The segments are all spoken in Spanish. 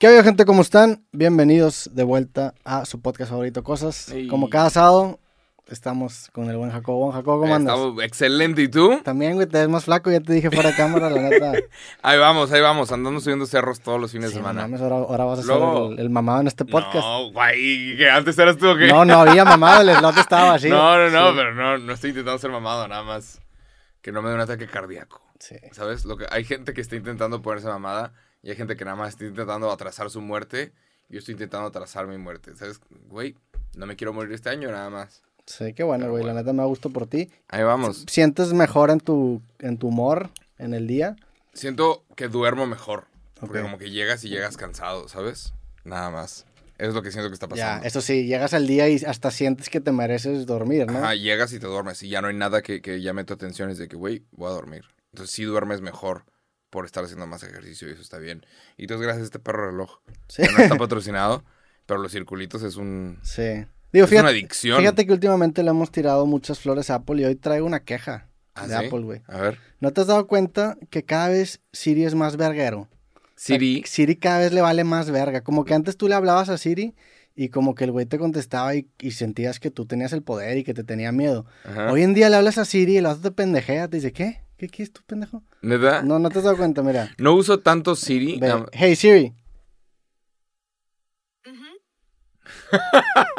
¿Qué hay, gente? ¿Cómo están? Bienvenidos de vuelta a su podcast favorito, Cosas. Como cada sábado, estamos con el buen Jacobo. Buen Jacobo, ¿cómo andas? Estamos excelente, ¿y tú? También, güey, te ves más flaco, ya te dije fuera de cámara, la neta. Ahí vamos, ahí vamos, andando subiendo cerros todos los fines Sí, de semana. mames, ahora, ahora vas a Luego- ser el, el mamado en este podcast. No, güey, que antes eras tú qué? No, no, había mamado, el slot estaba así. no, no, no, Sí. pero no, no estoy intentando ser mamado, nada más que no me dé un ataque cardíaco. Sí. ¿Sabes? Lo que, hay gente que está intentando ponerse mamada y hay gente que nada más está intentando atrasar su muerte. Yo estoy intentando atrasar mi muerte. ¿Sabes? Güey, no me quiero morir este año nada más. Sí, qué bueno, Pero güey, la bueno. neta me da gusto por ti. Ahí vamos. ¿Sientes mejor en tu, en tu humor en el día? Siento que duermo mejor. Porque Ok. como que llegas y llegas cansado, ¿sabes? Nada más. Es lo que siento que está Ya, pasando. eso sí, llegas al día y hasta sientes que te mereces dormir, ¿no? Ajá, llegas y te duermes y ya no hay nada que, que llame tu atención. Es de que, güey, voy a dormir. Entonces sí duermes mejor por estar haciendo más ejercicio y eso está bien. Y entonces gracias a este perro reloj. Sí. Que no está patrocinado, pero los circulitos es un... Sí. Digo, Es fíjate, una adicción. fíjate que últimamente le hemos tirado muchas flores a Apple y hoy traigo una queja ¿Ah, de sí? Apple, güey. A ver. ¿No te has dado cuenta que cada vez Siri es más verguero? O sea, Siri. Siri cada vez le vale más verga. Como que antes tú le hablabas a Siri y como que el güey te contestaba y, y sentías que tú tenías el poder y que te tenía miedo. Ajá. Hoy en día le hablas a Siri y el otro te pendejea, te dice, ¿qué? ¿Qué quieres tú, pendejo? ¿Neta? No. No, no te has dado cuenta, mira. uso tanto Siri. Ve, hey Siri.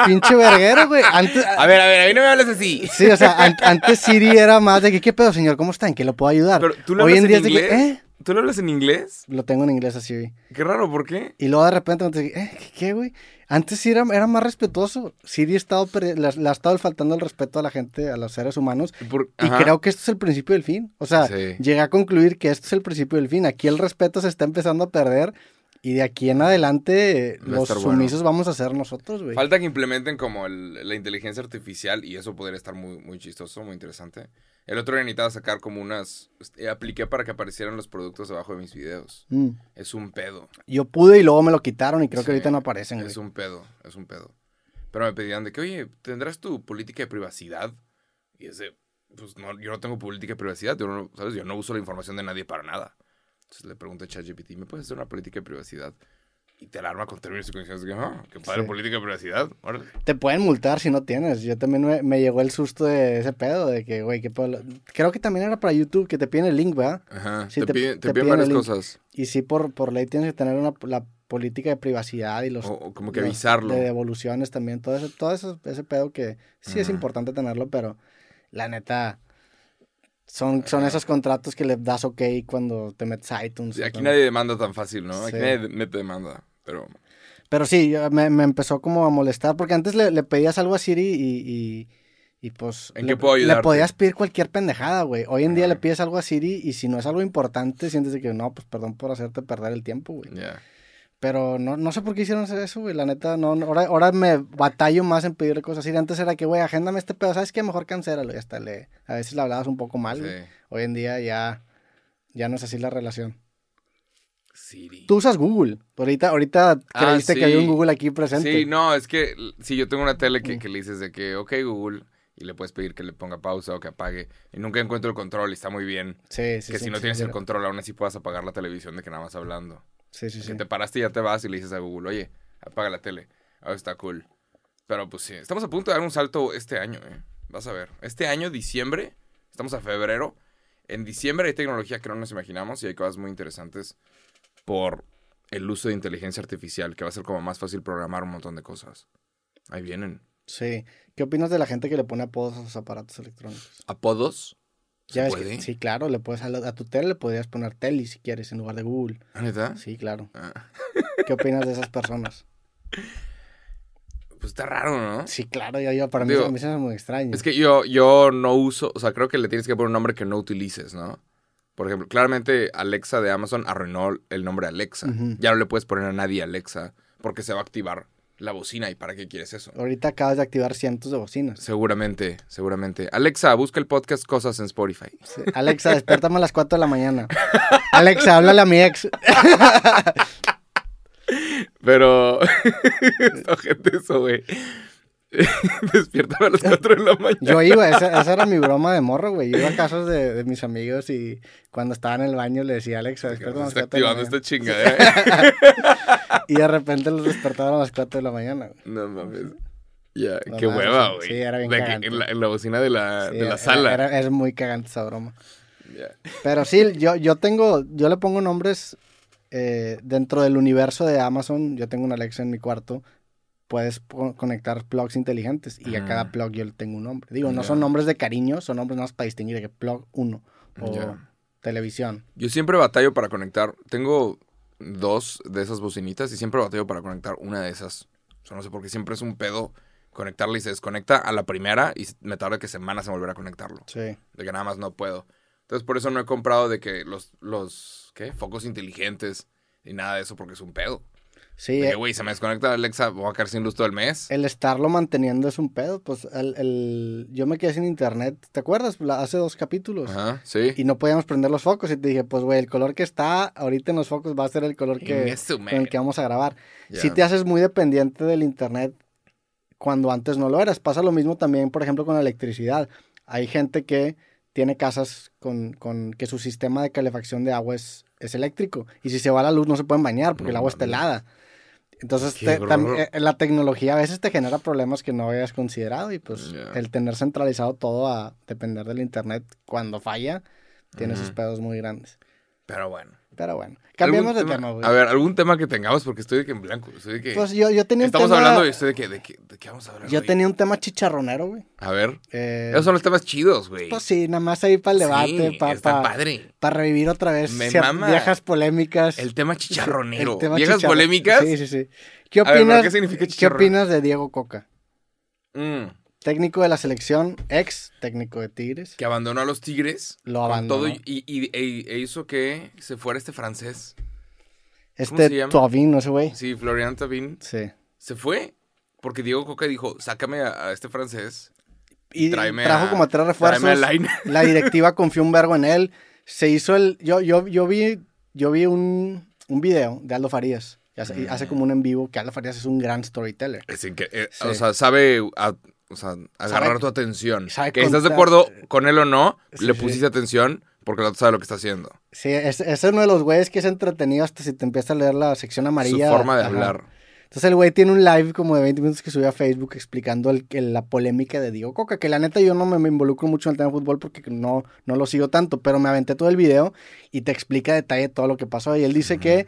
Pinche verguero, güey. Antes, A ver, a ver, a mí no me hables así. Sí, o sea, an- antes Siri era más de que, ¿qué pedo, señor? ¿Cómo está? ¿En qué lo puedo ayudar? Pero tú le Hoy en día es de que, inglés. ¿eh? ¿Tú le hablas en inglés? Lo tengo en inglés a Siri. Qué raro, ¿por qué? Y luego de repente me dice, ¿eh? ¿Qué, güey? Antes sí era, era más respetuoso. Siri ha estado le, ha- estado faltando el respeto a la gente, a los seres humanos. Por- Y Ajá. creo que esto es el principio del fin. O sea, Sí. llegué a concluir que esto es el principio del fin. Aquí el respeto se está empezando a perder. Y de aquí en adelante, Va los bueno. sumisos vamos a ser nosotros, güey. Falta que implementen como el- la inteligencia artificial y eso podría estar muy, muy chistoso, muy interesante. El otro día necesitaba sacar como unas... eh, apliqué para que aparecieran los productos debajo de mis videos. Mm. Es un pedo. Yo pude y luego me lo quitaron y creo que ahorita no aparecen, güey. Es un pedo, es un pedo. Pero me pedían de que, oye, ¿tendrás tu política de privacidad? Y ese, pues no, yo no tengo política de privacidad, yo no, ¿sabes? Yo no uso la información de nadie para nada. Entonces le pregunté a ChatGPT, ¿me puedes hacer una política de privacidad? Y te alarma con términos y condiciones que, ah, qué padre Sí. política de privacidad. Órale. Te pueden multar si no tienes. Yo también me, me llegó el susto de ese pedo, de que, güey, que puedo- Creo que también era para YouTube, que te piden el link, ¿verdad? Ajá, Sí, te, te- piden, te te piden piden varias cosas. Y sí, por, por ley tienes que tener una, la política de privacidad y los... O, o como que los avisarlo. De devoluciones también, todo, eso, todo eso, ese pedo que sí es importante tenerlo, pero la neta... Son, son esos contratos que le das ok cuando te metes a iTunes. Sí, aquí nadie demanda tan fácil, ¿no? Aquí Sí. nadie mete demanda, pero... Pero sí, me, me empezó como a molestar, porque antes le, le pedías algo a Siri y, y, y, pues... ¿En le, qué puedo Le ayudarte? podías pedir cualquier pendejada, güey. Hoy en día Ajá. le pides algo a Siri y si no es algo importante, sientes de que no, pues perdón por hacerte perder el tiempo, güey. Pero no, no sé por qué hicieron eso, güey. La neta, no, no, ahora, ahora me batallo más en pedirle cosas así. Antes era que, güey, agéndame este pedo. ¿Sabes qué? Mejor cancélalo. Y hasta le... A veces le hablabas un poco mal, güey. Hoy en día ya... Ya no es así la relación. Siri. Tú usas Google. Ahorita, ahorita Ah, creíste que había un sí. Google aquí presente. Sí, no, es que si yo tengo una tele que, Mm. que le dices de que, ok, Google, y le puedes pedir que le ponga pausa o que apague, y nunca encuentro el control y está muy bien. Sí, sí, que sí, si no sí, tienes sí, el sí. control, aún así puedas apagar la televisión de que nada más hablando. Sí, sí, sí. Que te paraste y ya te vas y le dices a Google, oye, apaga la tele. Ah, está cool. Pero pues sí, estamos a punto de dar un salto este año, ¿eh? Vas a ver. Este año, diciembre, estamos a febrero. En diciembre hay tecnología que no nos imaginamos y hay cosas muy interesantes por el uso de inteligencia artificial, que va a ser como más fácil programar un montón de cosas. Ahí vienen. Sí. ¿Qué opinas de la gente que le pone apodos a sus aparatos electrónicos? ¿Apodos? ¿Se Ya ves que, sí, claro, le puedes a, la- a tu tele le podrías poner Teli si quieres en lugar de Google. ¿Ah, neta? Sí, claro. Ah, ¿Qué opinas de esas personas? Pues está raro, ¿no? Sí, claro, yo, yo para mí, a me hace muy extraño. Es que yo, yo no uso, o sea, creo que le tienes que poner un nombre que no utilices, ¿no? Por ejemplo, claramente Alexa de Amazon arruinó el nombre Alexa. Ya no le puedes poner a nadie Alexa porque se va a activar la bocina. ¿Y para qué quieres eso? Ahorita acabas de activar cientos de bocinas. Seguramente, seguramente. Alexa, busca el podcast Cosas en Spotify. Sí. Alexa, despiértame a las 4 de la mañana. Alexa, háblale a mi ex. Pero. Está gente eso, güey. Despiértame a las 4 de la mañana. Yo iba, esa, esa era mi broma de morro, güey. Yo iba a casas de, de mis amigos y cuando estaba en el baño le decía a Alexa, Que despiértame a las está 4 de la activando mañana". esta chingadera. y de repente los despertaron a las 4 de la mañana, güey. No mames. Ya, No qué hueva, güey. sí, era bien cagante. en, la, en la bocina de la, Sí, de la era- sala. Era, era muy cagante esa broma. Pero sí, yo, yo tengo, yo le pongo nombres eh, dentro del universo de Amazon. Yo tengo una Alexa en mi cuarto. Puedes conectar plugs inteligentes y a cada plug yo le tengo un nombre. Digo, no son nombres de cariño, son nombres más para distinguir de que plug 1 o televisión. Yo siempre batallo para conectar. Tengo dos de esas bocinitas y siempre batallo para conectar una de esas. O sea, no sé por qué siempre es un pedo conectarla y se desconecta a la primera y me tarda que semanas en volver a conectarlo. Sí. De que nada más no puedo. Entonces por eso no he comprado de que los, los ¿qué? Focos inteligentes y nada de eso porque es un pedo. Sí, eh, güey, se me desconecta Alexa, voy a quedar sin luz todo el mes. el estarlo manteniendo es un pedo. Pues el, el- yo me quedé sin internet, ¿te acuerdas? La- hace dos capítulos. Ajá, sí. Y no podíamos prender los focos. Y te dije, pues, güey, el color que está ahorita en los focos va a ser el color que, su con el que vamos a grabar. Ya. Si te haces muy dependiente del internet cuando antes no lo eras. Pasa lo mismo también, por ejemplo, con la electricidad. Hay gente que tiene casas con, con que su sistema de calefacción de agua es, es eléctrico. Y si se va la luz no se pueden bañar porque No el agua está helada. Entonces, te- tam- eh, la tecnología a veces te genera problemas que no habías considerado y pues el tener centralizado todo a depender del internet cuando falla tiene sus pedos muy grandes. Pero bueno. Pero bueno, cambiemos de ¿Algún tema, güey. A ver, algún tema que tengamos porque estoy de que en blanco. Estoy de que... Pues yo, yo tenía un Estamos tema- hablando y estoy de que, de que, de qué vamos a hablar. Yo hoy? tenía un tema chicharronero, güey. A ver. Eh, Esos son los temas chidos, güey. Pues sí, nada más ahí para el debate, Sí, para está padre. revivir otra vez Me mama viejas polémicas. El tema chicharronero. El tema ¿Viejas polémicas? Sí, sí, sí. ¿Qué A ver, ¿pero opinas, qué significa ¿qué chicharrón? opinas de Diego Coca? Mm, Técnico de la selección, ex técnico de Tigres. que abandonó a los Tigres. Lo abandonó. todo y, y- y- e- e hizo que se fuera este francés. Este llama? Tovin, ese güey. Sí, Florian Thauvin. Sí. Se fue. Porque Diego Coca dijo, sácame a, a este francés. Y Tráeme trajo a- como tres refuerzos. tráeme a Line. La directiva confió un vergo en él. Se hizo el. Yo, yo, yo vi, yo vi un, un video de Aldo Farías. Hace, Mm. hace como un en vivo que Aldo Farías es un gran storyteller. Es que, eh, Sí. O sea, sabe a- o sea, agarrar Sabe- tu atención. sabe que estás de acuerdo con él o no, Sí, le sí. pusiste atención porque el otro sabe lo que está haciendo. Sí, es, es uno de los güeyes que es entretenido hasta si te empieza a leer la sección amarilla. Su forma de Ajá. hablar. Entonces el güey tiene un live como de 20 minutos que subió a Facebook explicando el- el- la polémica de Diego Coca, que la neta yo no me, me involucro mucho en el tema de fútbol porque no, no lo sigo tanto, pero me aventé todo el video y te explica a detalle todo lo que pasó. Y él dice que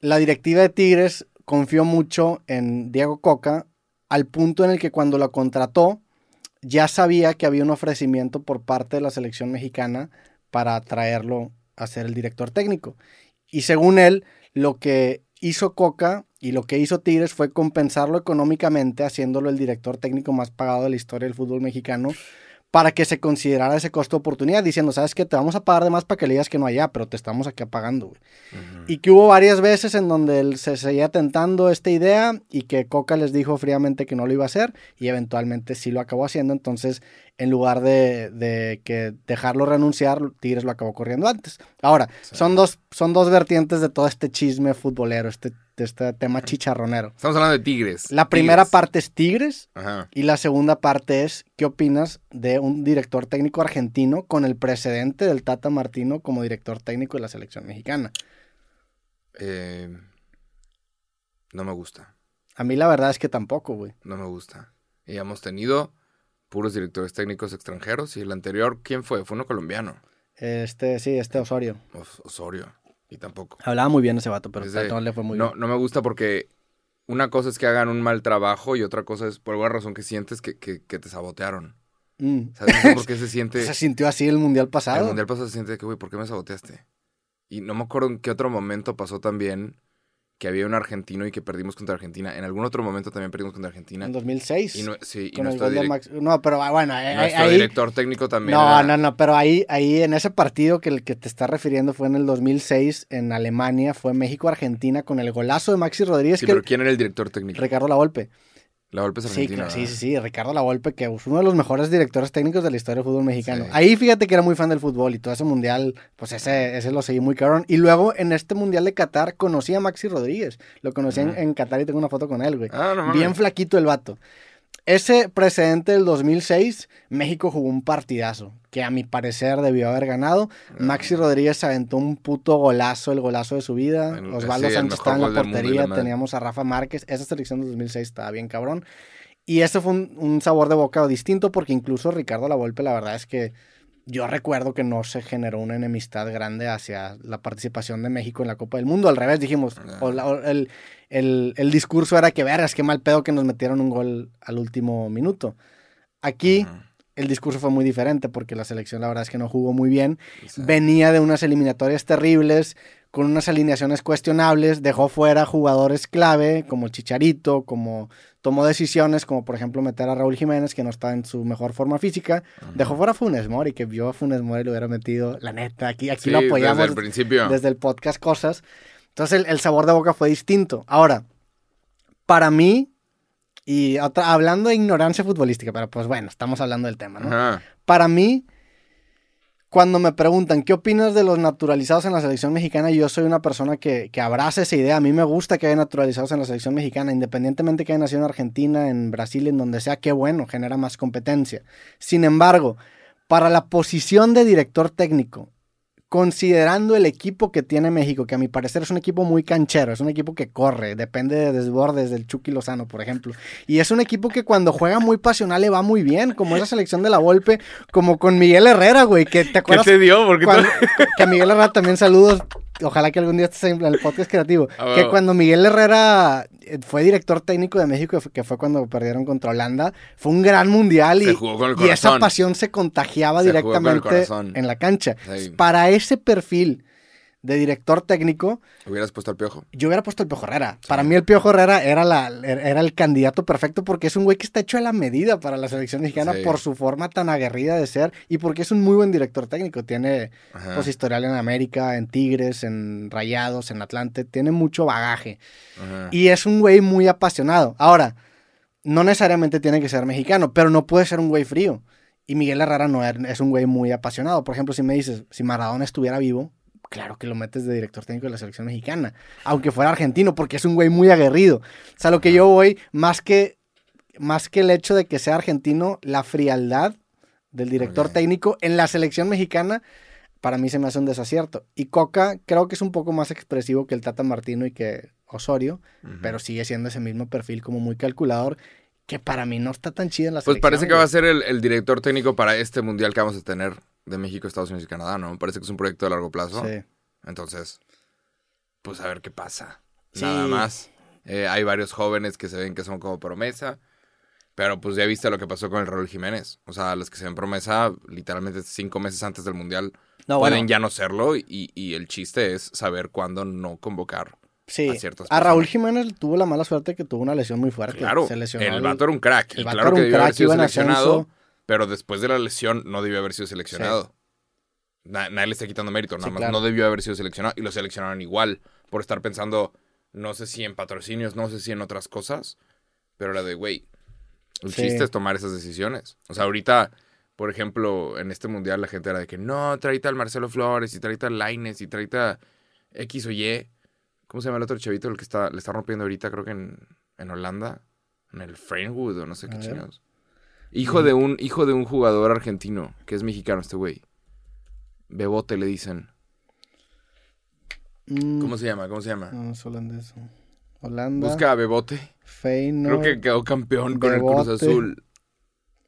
la directiva de Tigres confió mucho en Diego Coca al punto en el que cuando lo contrató ya sabía que había un ofrecimiento por parte de la selección mexicana para traerlo a ser el director técnico. Y según él, lo que hizo Coca y lo que hizo Tigres fue compensarlo económicamente, haciéndolo el director técnico más pagado de la historia del fútbol mexicano, para que se considerara ese costo de oportunidad, diciendo, sabes que te vamos a pagar de más para que le digas que no allá, pero te estamos aquí pagando. güey". Y que hubo varias veces en donde él se seguía tentando esta idea y que Coca les dijo fríamente que no lo iba a hacer y eventualmente sí lo acabó haciendo. Entonces, en lugar de, de que dejarlo renunciar, Tigres lo acabó corriendo antes. Ahora, son, dos, son dos vertientes de todo este chisme futbolero, este, de este tema chicharronero. Estamos hablando de Tigres. La primera Tigres. parte es Tigres Ajá. y la segunda parte es, ¿qué opinas de un director técnico argentino con el precedente del Tata Martino como director técnico de la selección mexicana? Eh, no me gusta. A mí la verdad es que tampoco, güey. No me gusta. Y hemos tenido puros directores técnicos extranjeros y el anterior, ¿quién fue? Fue uno colombiano. Este, sí, este Osorio. Os- Osorio. Y tampoco. Hablaba muy bien ese vato, pero Es de- no le fue muy no, bien. no me gusta porque una cosa es que hagan un mal trabajo y otra cosa es por alguna razón que sientes que, que- que te sabotearon. Mm. ¿Sabes? No sé por qué se siente... Se sintió así el mundial pasado. El mundial pasado se siente que, güey, ¿por qué me saboteaste? Y no me acuerdo en qué otro momento pasó también que había un argentino y que perdimos contra Argentina. En algún otro momento también perdimos contra Argentina. En 2006. Y, no, sí, y nuestro, Max- No, pero ah, bueno, eh, nuestro ahí... director técnico también. No, era- no, no, pero ahí, ahí en ese partido que el que te está refiriendo fue en el 2006 en Alemania, fue México-Argentina con el golazo de Maxi Rodríguez, Sí, que pero ¿quién era el director técnico? Ricardo Lavolpe. La golpe es Sí, argentina. sí, sí, sí, Ricardo Lavolpe, que es uno de los mejores directores técnicos de la historia del fútbol mexicano. Sí. Ahí fíjate que era muy fan del fútbol y todo ese mundial, pues ese, ese lo seguí muy cabrón. Y luego en este mundial de Qatar conocí a Maxi Rodríguez. Lo conocí en- en, Qatar y tengo una foto con él, güey. Ah, no. Bien flaquito el vato. Ese precedente del 2006, México jugó un partidazo. Que a mi parecer debió haber ganado. Maxi Rodríguez aventó un puto golazo, el golazo de su vida. El- Osvaldo sí, Sánchez estaba en la portería, teníamos a Rafa Márquez. Esa selección de 2006 estaba bien cabrón. Y ese fue un, un sabor de boca distinto porque incluso Ricardo Lavolpe, la verdad es que yo recuerdo que no se generó una enemistad grande hacia la participación de México en la Copa del Mundo. Al revés, dijimos, Ah. o la- o el, el- el discurso era que vergas, qué mal pedo que nos metieron un gol al último minuto. Aquí. El discurso fue muy diferente porque la selección la verdad es que no jugó muy bien. Venía de unas eliminatorias terribles, con unas alineaciones cuestionables, dejó fuera jugadores clave como Chicharito, como tomó decisiones como por ejemplo meter a Raúl Jiménez que no está en su mejor forma física, dejó fuera a Funes Mori que vio a Funes Mori y lo hubiera metido, la neta, aquí, aquí sí, lo apoyamos Desde el principio. desde el podcast cosas. Entonces el, el sabor de boca fue distinto. Ahora, para mí, y otra- hablando de ignorancia futbolística, pero pues bueno, estamos hablando del tema, ¿no? Ajá. Para mí, cuando me preguntan qué opinas de los naturalizados en la selección mexicana, yo soy una persona que, que abraza esa idea. A mí me gusta que haya naturalizados en la selección mexicana, independientemente que haya nacido en Argentina, en Brasil, en donde sea, qué bueno, genera más competencia. Sin embargo, para la posición de director técnico, considerando el equipo que tiene México, que a mi parecer es un equipo muy canchero, es un equipo que corre, depende de desbordes del Chucky Lozano, por ejemplo. Y es un equipo que cuando juega muy pasional le va muy bien, como esa selección de la Volpe, como con Miguel Herrera, güey, que te ¿Qué acuerdas te dio? Porque cuando- que a Miguel Herrera también saludos. Ojalá que algún día estés en el podcast creativo. Ah, que cuando Miguel Herrera eh, fue director técnico de México, que fue- cuando perdieron contra Holanda, fue un gran mundial y, esa pasión se contagiaba Se directamente en la cancha. Sí. Para ese perfil de director técnico, Hubieras puesto al piojo. yo hubiera puesto el Piojo Herrera. Para mí el Piojo Herrera era, la, era el candidato perfecto porque es un güey que está hecho a la medida para la selección mexicana Sí. por su forma tan aguerrida de ser y porque es un muy buen director técnico. Tiene Ajá. pues historial en América, en Tigres, en Rayados, en Atlante. Tiene mucho bagaje. Ajá. Y es un güey muy apasionado. Ahora, no necesariamente tiene que ser mexicano, pero no puede ser un güey frío. Y Miguel Herrera no er- es un güey muy apasionado. Por ejemplo, si me dices, si Maradona estuviera vivo, claro que lo metes de director técnico de la selección mexicana. Aunque fuera argentino, porque es un güey muy aguerrido. O sea, lo que yo voy, más que, más que el hecho de que sea argentino, la frialdad del director técnico en la selección mexicana, para mí se me hace un desacierto. Y Coca creo que es un poco más expresivo que el Tata Martino y que Osorio pero sigue siendo ese mismo perfil como muy calculador que para mí no está tan chido en la Pues selección. parece que va a ser el, el director técnico para este mundial que vamos a tener de México, Estados Unidos y Canadá, ¿no? Parece que es un proyecto de largo plazo. Sí. Entonces, pues a ver qué pasa. Sí. Nada más. Eh, hay varios jóvenes que se ven que son como promesa. Pero pues ya viste lo que pasó con el Raúl Jiménez. O sea, los que se ven promesa, literalmente cinco meses antes del mundial, No, pueden bueno, ya no serlo. Y, y el chiste es saber cuándo no convocar. sí. a ciertas A Raúl. Jiménez tuvo la mala suerte que tuvo una lesión muy fuerte. Claro, Se lesionó el vato era un crack. el Y claro era que un debió haber crack, sido iba en seleccionado. Pero después de la lesión no debió haber sido seleccionado. Na- nadie le está quitando mérito, nada Sí, más claro. no debió haber sido seleccionado. Y lo seleccionaron igual por estar pensando, no sé si en patrocinios, no sé si en otras cosas. Pero era de, güey, el Sí. chiste es tomar esas decisiones. O sea, ahorita, por ejemplo, en este mundial la gente era de que no, traita al Marcelo Flores y traita al Laines y traita X o Y. ¿Cómo se llama el otro chavito? El que está, le está rompiendo ahorita, creo que en, en Holanda. En el Framewood o no sé qué A Hijo de un, hijo de un jugador argentino, que es mexicano este güey. Bebote le dicen. Mm, ¿Cómo se llama? ¿Cómo se llama? No, es holandés. Holanda. Busca a Bebote. Feyenoord. Creo que quedó campeón con el. Cruz Azul.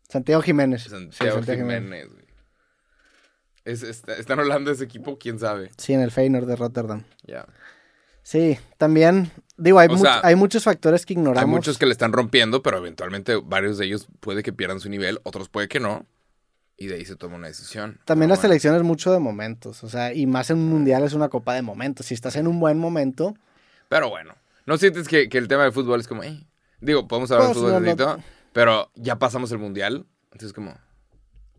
Santiago Jiménez. Sí, Santiago, Jiménez, güey. Es, está, está en Holanda ese equipo, quién sabe. Sí, en el Feyenoord de Rotterdam. Ya. Sí, también, digo, hay, O much- sea, hay muchos factores que ignoramos. Hay muchos que le están rompiendo, pero eventualmente varios de ellos puede que pierdan su nivel, otros puede que no. Y de ahí se toma una decisión. También Pero la selección es mucho de momentos, o sea, y más en un mundial es una copa de momentos. Si estás en un buen momento, Pero bueno, ¿no sientes que, que el tema de fútbol es como, eh? Digo, podemos hablar Pues, de fútbol no, no. pero ya pasamos el mundial. Entonces, como,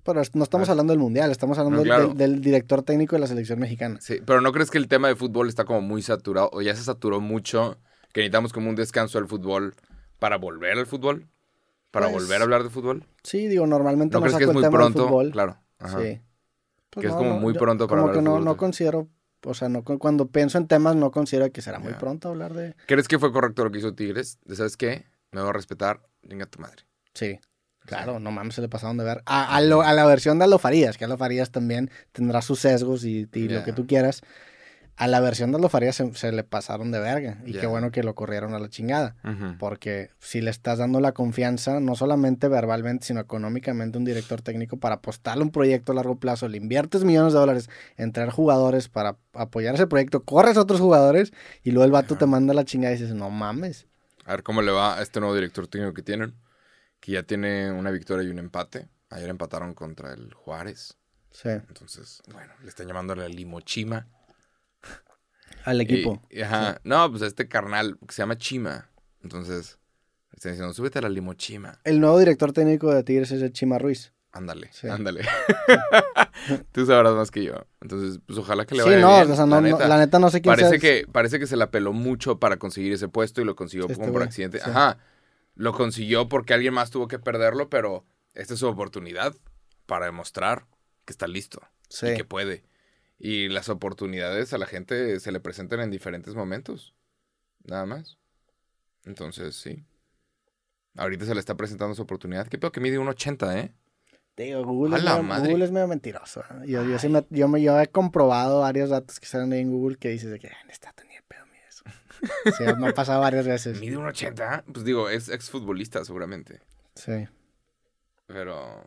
pero no estamos Ah. hablando del mundial, estamos hablando No, claro. del, del director técnico de la selección mexicana. sí, pero ¿no crees que el tema de fútbol está como muy saturado o ya se saturó mucho que necesitamos como un descanso del fútbol para volver al fútbol? ¿Para Pues, volver a hablar de fútbol? Sí, digo, normalmente ¿No no, crees saco que es el muy pronto? fútbol. Claro. Ajá. Sí. Pues Que es como muy pronto para Como hablar que de no, fútbol, no considero, o sea, no, cuando pienso en temas no considero que será muy pronto hablar de... ¿Crees que fue correcto lo que hizo Tigres? ¿De sabes qué? Me voy a respetar, venga tu madre. Sí. Claro, no mames, se le pasaron de ver. A, a, lo- a la versión de Aldo Farías, que Aldo Farías también tendrá sus sesgos y, y lo que tú quieras. A la versión de Aldo Farías se, se le pasaron de verga. Y qué bueno que lo corrieron a la chingada. Porque si le estás dando la confianza, no solamente verbalmente, sino económicamente, a un director técnico para apostarle un proyecto a largo plazo, le inviertes millones de dólares en traer jugadores para apoyar ese proyecto, corres a otros jugadores y luego el vato te manda la chingada y dices, no mames. A ver cómo le va a este nuevo director técnico que tienen. Que ya tiene una victoria y un empate. Ayer empataron contra el Juárez. Sí, Entonces, bueno, le están llamando la Limochima. Al equipo. Y- y ajá. No, pues a este carnal que se llama Chima. Entonces, le están diciendo, súbete a la Limochima. El nuevo director técnico de Tigres es el Chima Ruiz. Ándale, Sí. ándale. Tú sabrás más que yo. Entonces, pues ojalá que le Sí, vaya no, bien. o sea, no, la no- neta. la neta no sé quién parece que parece que se la peló mucho para conseguir ese puesto y lo consiguió Sí, como este por accidente. sí. Ajá. Lo consiguió porque alguien más tuvo que perderlo, pero esta es su oportunidad para demostrar que está listo Sí. y que puede. Y las oportunidades a la gente se le presentan en diferentes momentos. Nada más. Entonces, sí. Ahorita se le está presentando su oportunidad. ¿Qué pedo que mide 1.80, eh? Te digo, Google, es medio. Google es medio mentiroso. ¿eh? Yo, yo, sí me, yo, me- yo he comprobado varios datos que salen ahí en Google que dices de que "Ah, está ni de pedo mide eso. Sí, me ha pasado varias veces. Mide 1.80. Pues digo, es exfutbolista seguramente. Sí. Pero,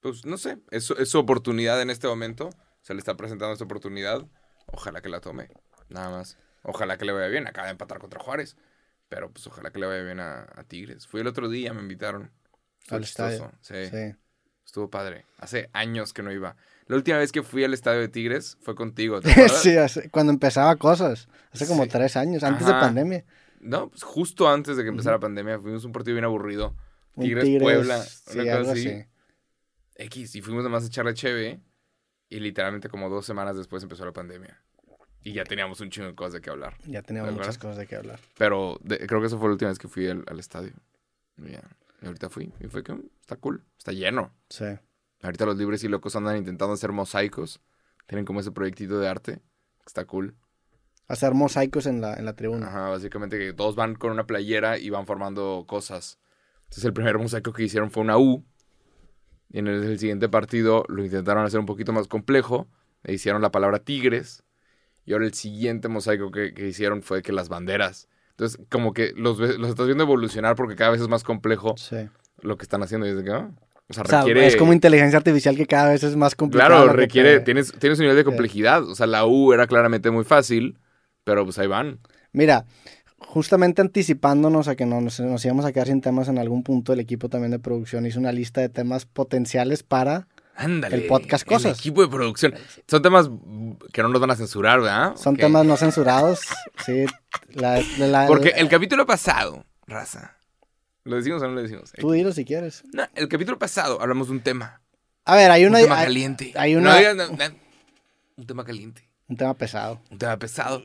pues no sé, es, es su oportunidad en este momento. Se le está presentando esta oportunidad. Ojalá que la tome, nada más. Ojalá que le vaya bien. Acaba de empatar contra Juárez. Pero pues ojalá que le vaya bien a, a Tigres. Fui el otro día, me invitaron. Estuvo Al estadio. Sí, Sí. estuvo padre. Hace años que no iba. La última vez que fui al estadio de Tigres fue contigo. ¿te acuerdas? sí, hace- cuando empezaba cosas. Hace como Sí. tres años, antes Ajá. de pandemia. No, pues justo antes de que empezara la pandemia. Fuimos un partido bien aburrido. Un Tigres, Puebla, sí, una cosa algo así. X, y fuimos nomás a echarle cheve. Y literalmente como dos semanas después empezó la pandemia. Y ya teníamos un chingo de cosas de qué hablar. Ya teníamos ¿De muchas cosas de qué hablar. Pero de- creo que esa fue la última vez que fui al, al estadio. Y, ya, y ahorita fui. Y fue que mm, está cool. Está lleno. Sí. Ahorita los libres y locos andan intentando hacer mosaicos. Tienen como ese proyectito de arte. Está cool. Hacer mosaicos en la, en la tribuna. Ajá, básicamente que todos van con una playera y van formando cosas. Entonces el primer mosaico que hicieron fue una U. Y en el, el siguiente partido lo intentaron hacer un poquito más complejo. E hicieron la palabra tigres. Y ahora el siguiente mosaico que, que hicieron fue que las banderas. Entonces como que los, los estás viendo evolucionar porque cada vez es más complejo Sí. lo que están haciendo. Y que, ah, o sea, O sea, requiere... es como inteligencia artificial que cada vez es más complicada. Claro, que requiere... te- Tienes, tienes un nivel de complejidad. O sea, la U era claramente muy fácil. Pero pues ahí van. Mira, justamente anticipándonos a que no nos, nos íbamos a quedar sin temas en algún punto, el equipo también de producción hizo una lista de temas potenciales para... Ándale. El podcast Cosas. equipo de producción. Son temas que no nos van a censurar, ¿verdad? Son temas no censurados. sí. La, la- Porque el capítulo pasado, raza. ¿Lo decimos o no lo decimos? Tú dilo si quieres. No, el capítulo pasado hablamos de un tema. A ver, hay una... un tema hay- caliente. hay No una- digas- no, no. un tema caliente. un tema pesado. Un tema pesado.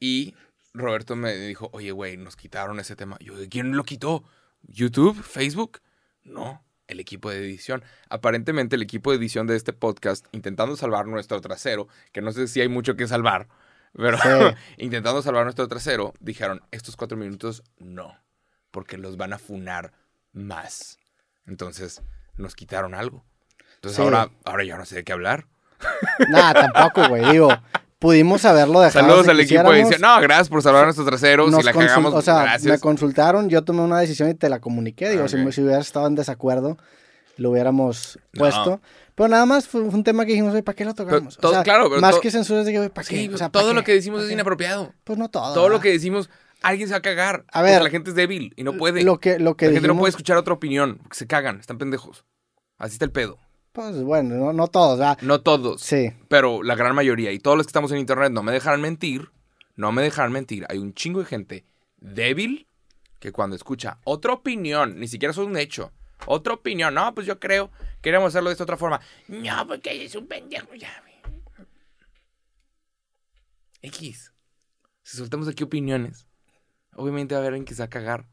Y Roberto me dijo, oye, güey, nos quitaron ese tema. Yo, ¿quién lo quitó? ¿YouTube? ¿Facebook? No, el equipo de edición. Aparentemente el equipo de edición de este podcast, intentando salvar nuestro trasero, que no sé si hay mucho que salvar, pero Sí. intentando salvar nuestro trasero, dijeron, estos cuatro minutos no, porque los van a funar más. Entonces nos quitaron algo. Entonces Sí. ahora, ahora ya no sé de qué hablar. Nada, tampoco, güey. Digo, pudimos haberlo dejado. Saludos si al equipo de edición. No, gracias por salvar nuestros traseros. Nos Si la cagamos, o sea, me consultaron, yo tomé una decisión y te la comuniqué. Digo, si, me- si hubieras estado en desacuerdo, lo hubiéramos No. puesto. Pero nada más fue, un tema que dijimos, ¿para qué lo tocamos? todo- o sea, claro, pero más todo- que censura es de que, ¿para qué? Sí, O sea, ¿para todo qué? lo que decimos ¿Para es inapropiado. Pues no todo. Todo lo que decimos, alguien se va a cagar. A ver, porque la gente es débil y no puede. Lo que, lo que la gente no puede escuchar otra opinión. Porque se cagan, están pendejos. Así está el pedo. Pues bueno, no, no todos, ¿verdad? No todos, Sí. pero la gran mayoría. Y todos los que estamos en internet no me dejarán mentir. No me dejarán mentir. Hay un chingo de gente débil que cuando escucha otra opinión, ni siquiera es un hecho, otra opinión, no, pues yo creo, queremos hacerlo de esta otra forma. No, porque es un pendejo, ya. X. Si soltamos aquí opiniones, obviamente va a haber alguien que se va a cagar,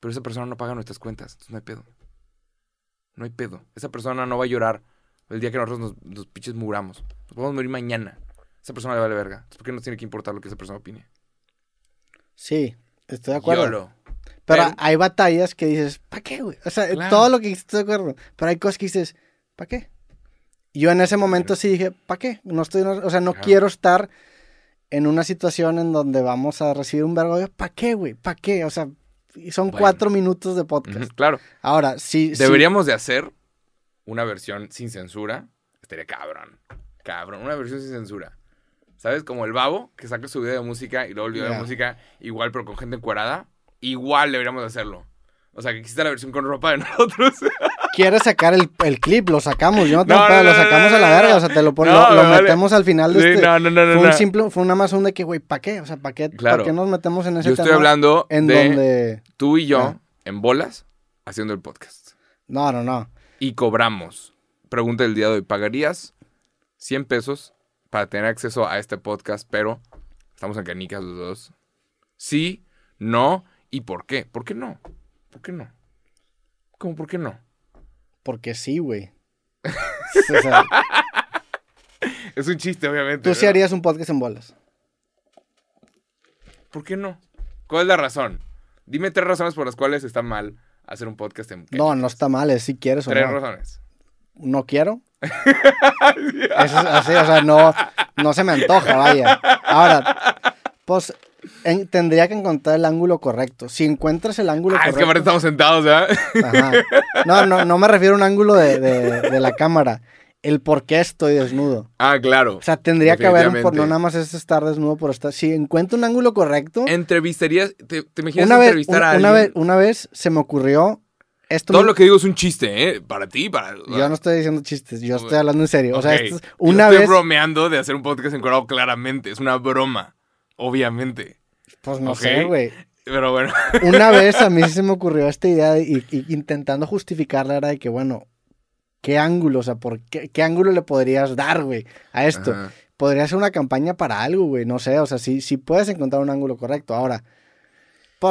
pero esa persona no paga nuestras cuentas, entonces no hay pedo. No hay pedo. Esa persona no va a llorar el día que nosotros nos, nos pinches muramos. Nos podemos morir mañana. Esa persona le vale verga. Entonces, ¿por qué nos tiene que importar lo que esa persona opine? Sí, estoy de acuerdo. YOLO. Pero, Pero- hay batallas que dices, ¿para qué, güey? O sea, Claro. todo lo que estoy de acuerdo. Pero hay cosas que dices, ¿para qué? Yo en ese momento sí dije, ¿para qué? No estoy, o sea, no quiero estar en una situación en donde vamos a recibir un vergo. ¿Para qué, güey? ¿Para qué? O sea, y son Bueno. cuatro minutos de podcast. Claro. Ahora, sí, sí- Deberíamos de hacer una versión sin censura. Estaría cabrón. Cabrón. Una versión sin censura. ¿Sabes? Como el babo que saca su video de música y luego el video de música igual, pero con gente encuerada. Igual deberíamos de hacerlo. O sea, que exista la versión con ropa de nosotros. quieres sacar el, el clip, lo sacamos. Yo no tengo No, no, lo sacamos a la verga. O sea, te lo, pon- lo, lo me vale. metemos al final de Sí, este. no, no, no, no, fue un simple, fue una más un de que, güey, ¿para qué? O sea, ¿para qué, ¿para Claro. qué nos metemos en ese Yo estoy tema hablando en de donde... tú y yo Ah. en bolas haciendo el podcast. No, no, no. Y cobramos. Pregunta del día de hoy. ¿Pagarías 100 pesos para tener acceso a este podcast? Pero estamos en canicas los dos. Sí, no y por qué. ¿Por qué no? ¿Por qué no? ¿Cómo por qué no? Porque sí, güey. O sea, Es un chiste, obviamente. tú sí harías un podcast en bolas. ¿Por qué no? ¿Cuál es la razón? Dime tres razones por las cuales está mal hacer un podcast en No, no está mal, es si quieres o Tres no. razones. No quiero. Eso es así, o sea, no, no se me antoja, vaya. Ahora, pues en- tendría que encontrar el ángulo correcto. Si encuentras el ángulo Ah, es correcto. que aparte estamos sentados, ¿verdad? Ajá. No, no, no me refiero a un ángulo de, de- de la cámara. El por qué estoy desnudo. ah, claro. O sea, tendría que haber un por no nada más es estar desnudo por estar. Si encuentro un ángulo correcto. ¿Entrevistarías? ¿Te, te imaginas Una vez, entrevistar una, a una alguien? vez, una vez se me ocurrió. Esto Todo me- lo que digo es un chiste, ¿eh? Para ti, para... Yo no estoy diciendo chistes, yo estoy hablando en serio. O sea, esto es- Yo una estoy vez. bromeando de hacer un podcast encuadrado claramente. Es una broma. Obviamente. Pues no sé, güey. Pero bueno. Una vez a mí se me ocurrió esta idea y, y intentando justificarla era de que, bueno, ¿qué ángulo? O sea, ¿por qué, qué ángulo le podrías dar, güey, a esto? Ajá. Podría ser una campaña para algo, güey, no sé, o sea, sí, sí puedes encontrar un ángulo correcto. Ahora,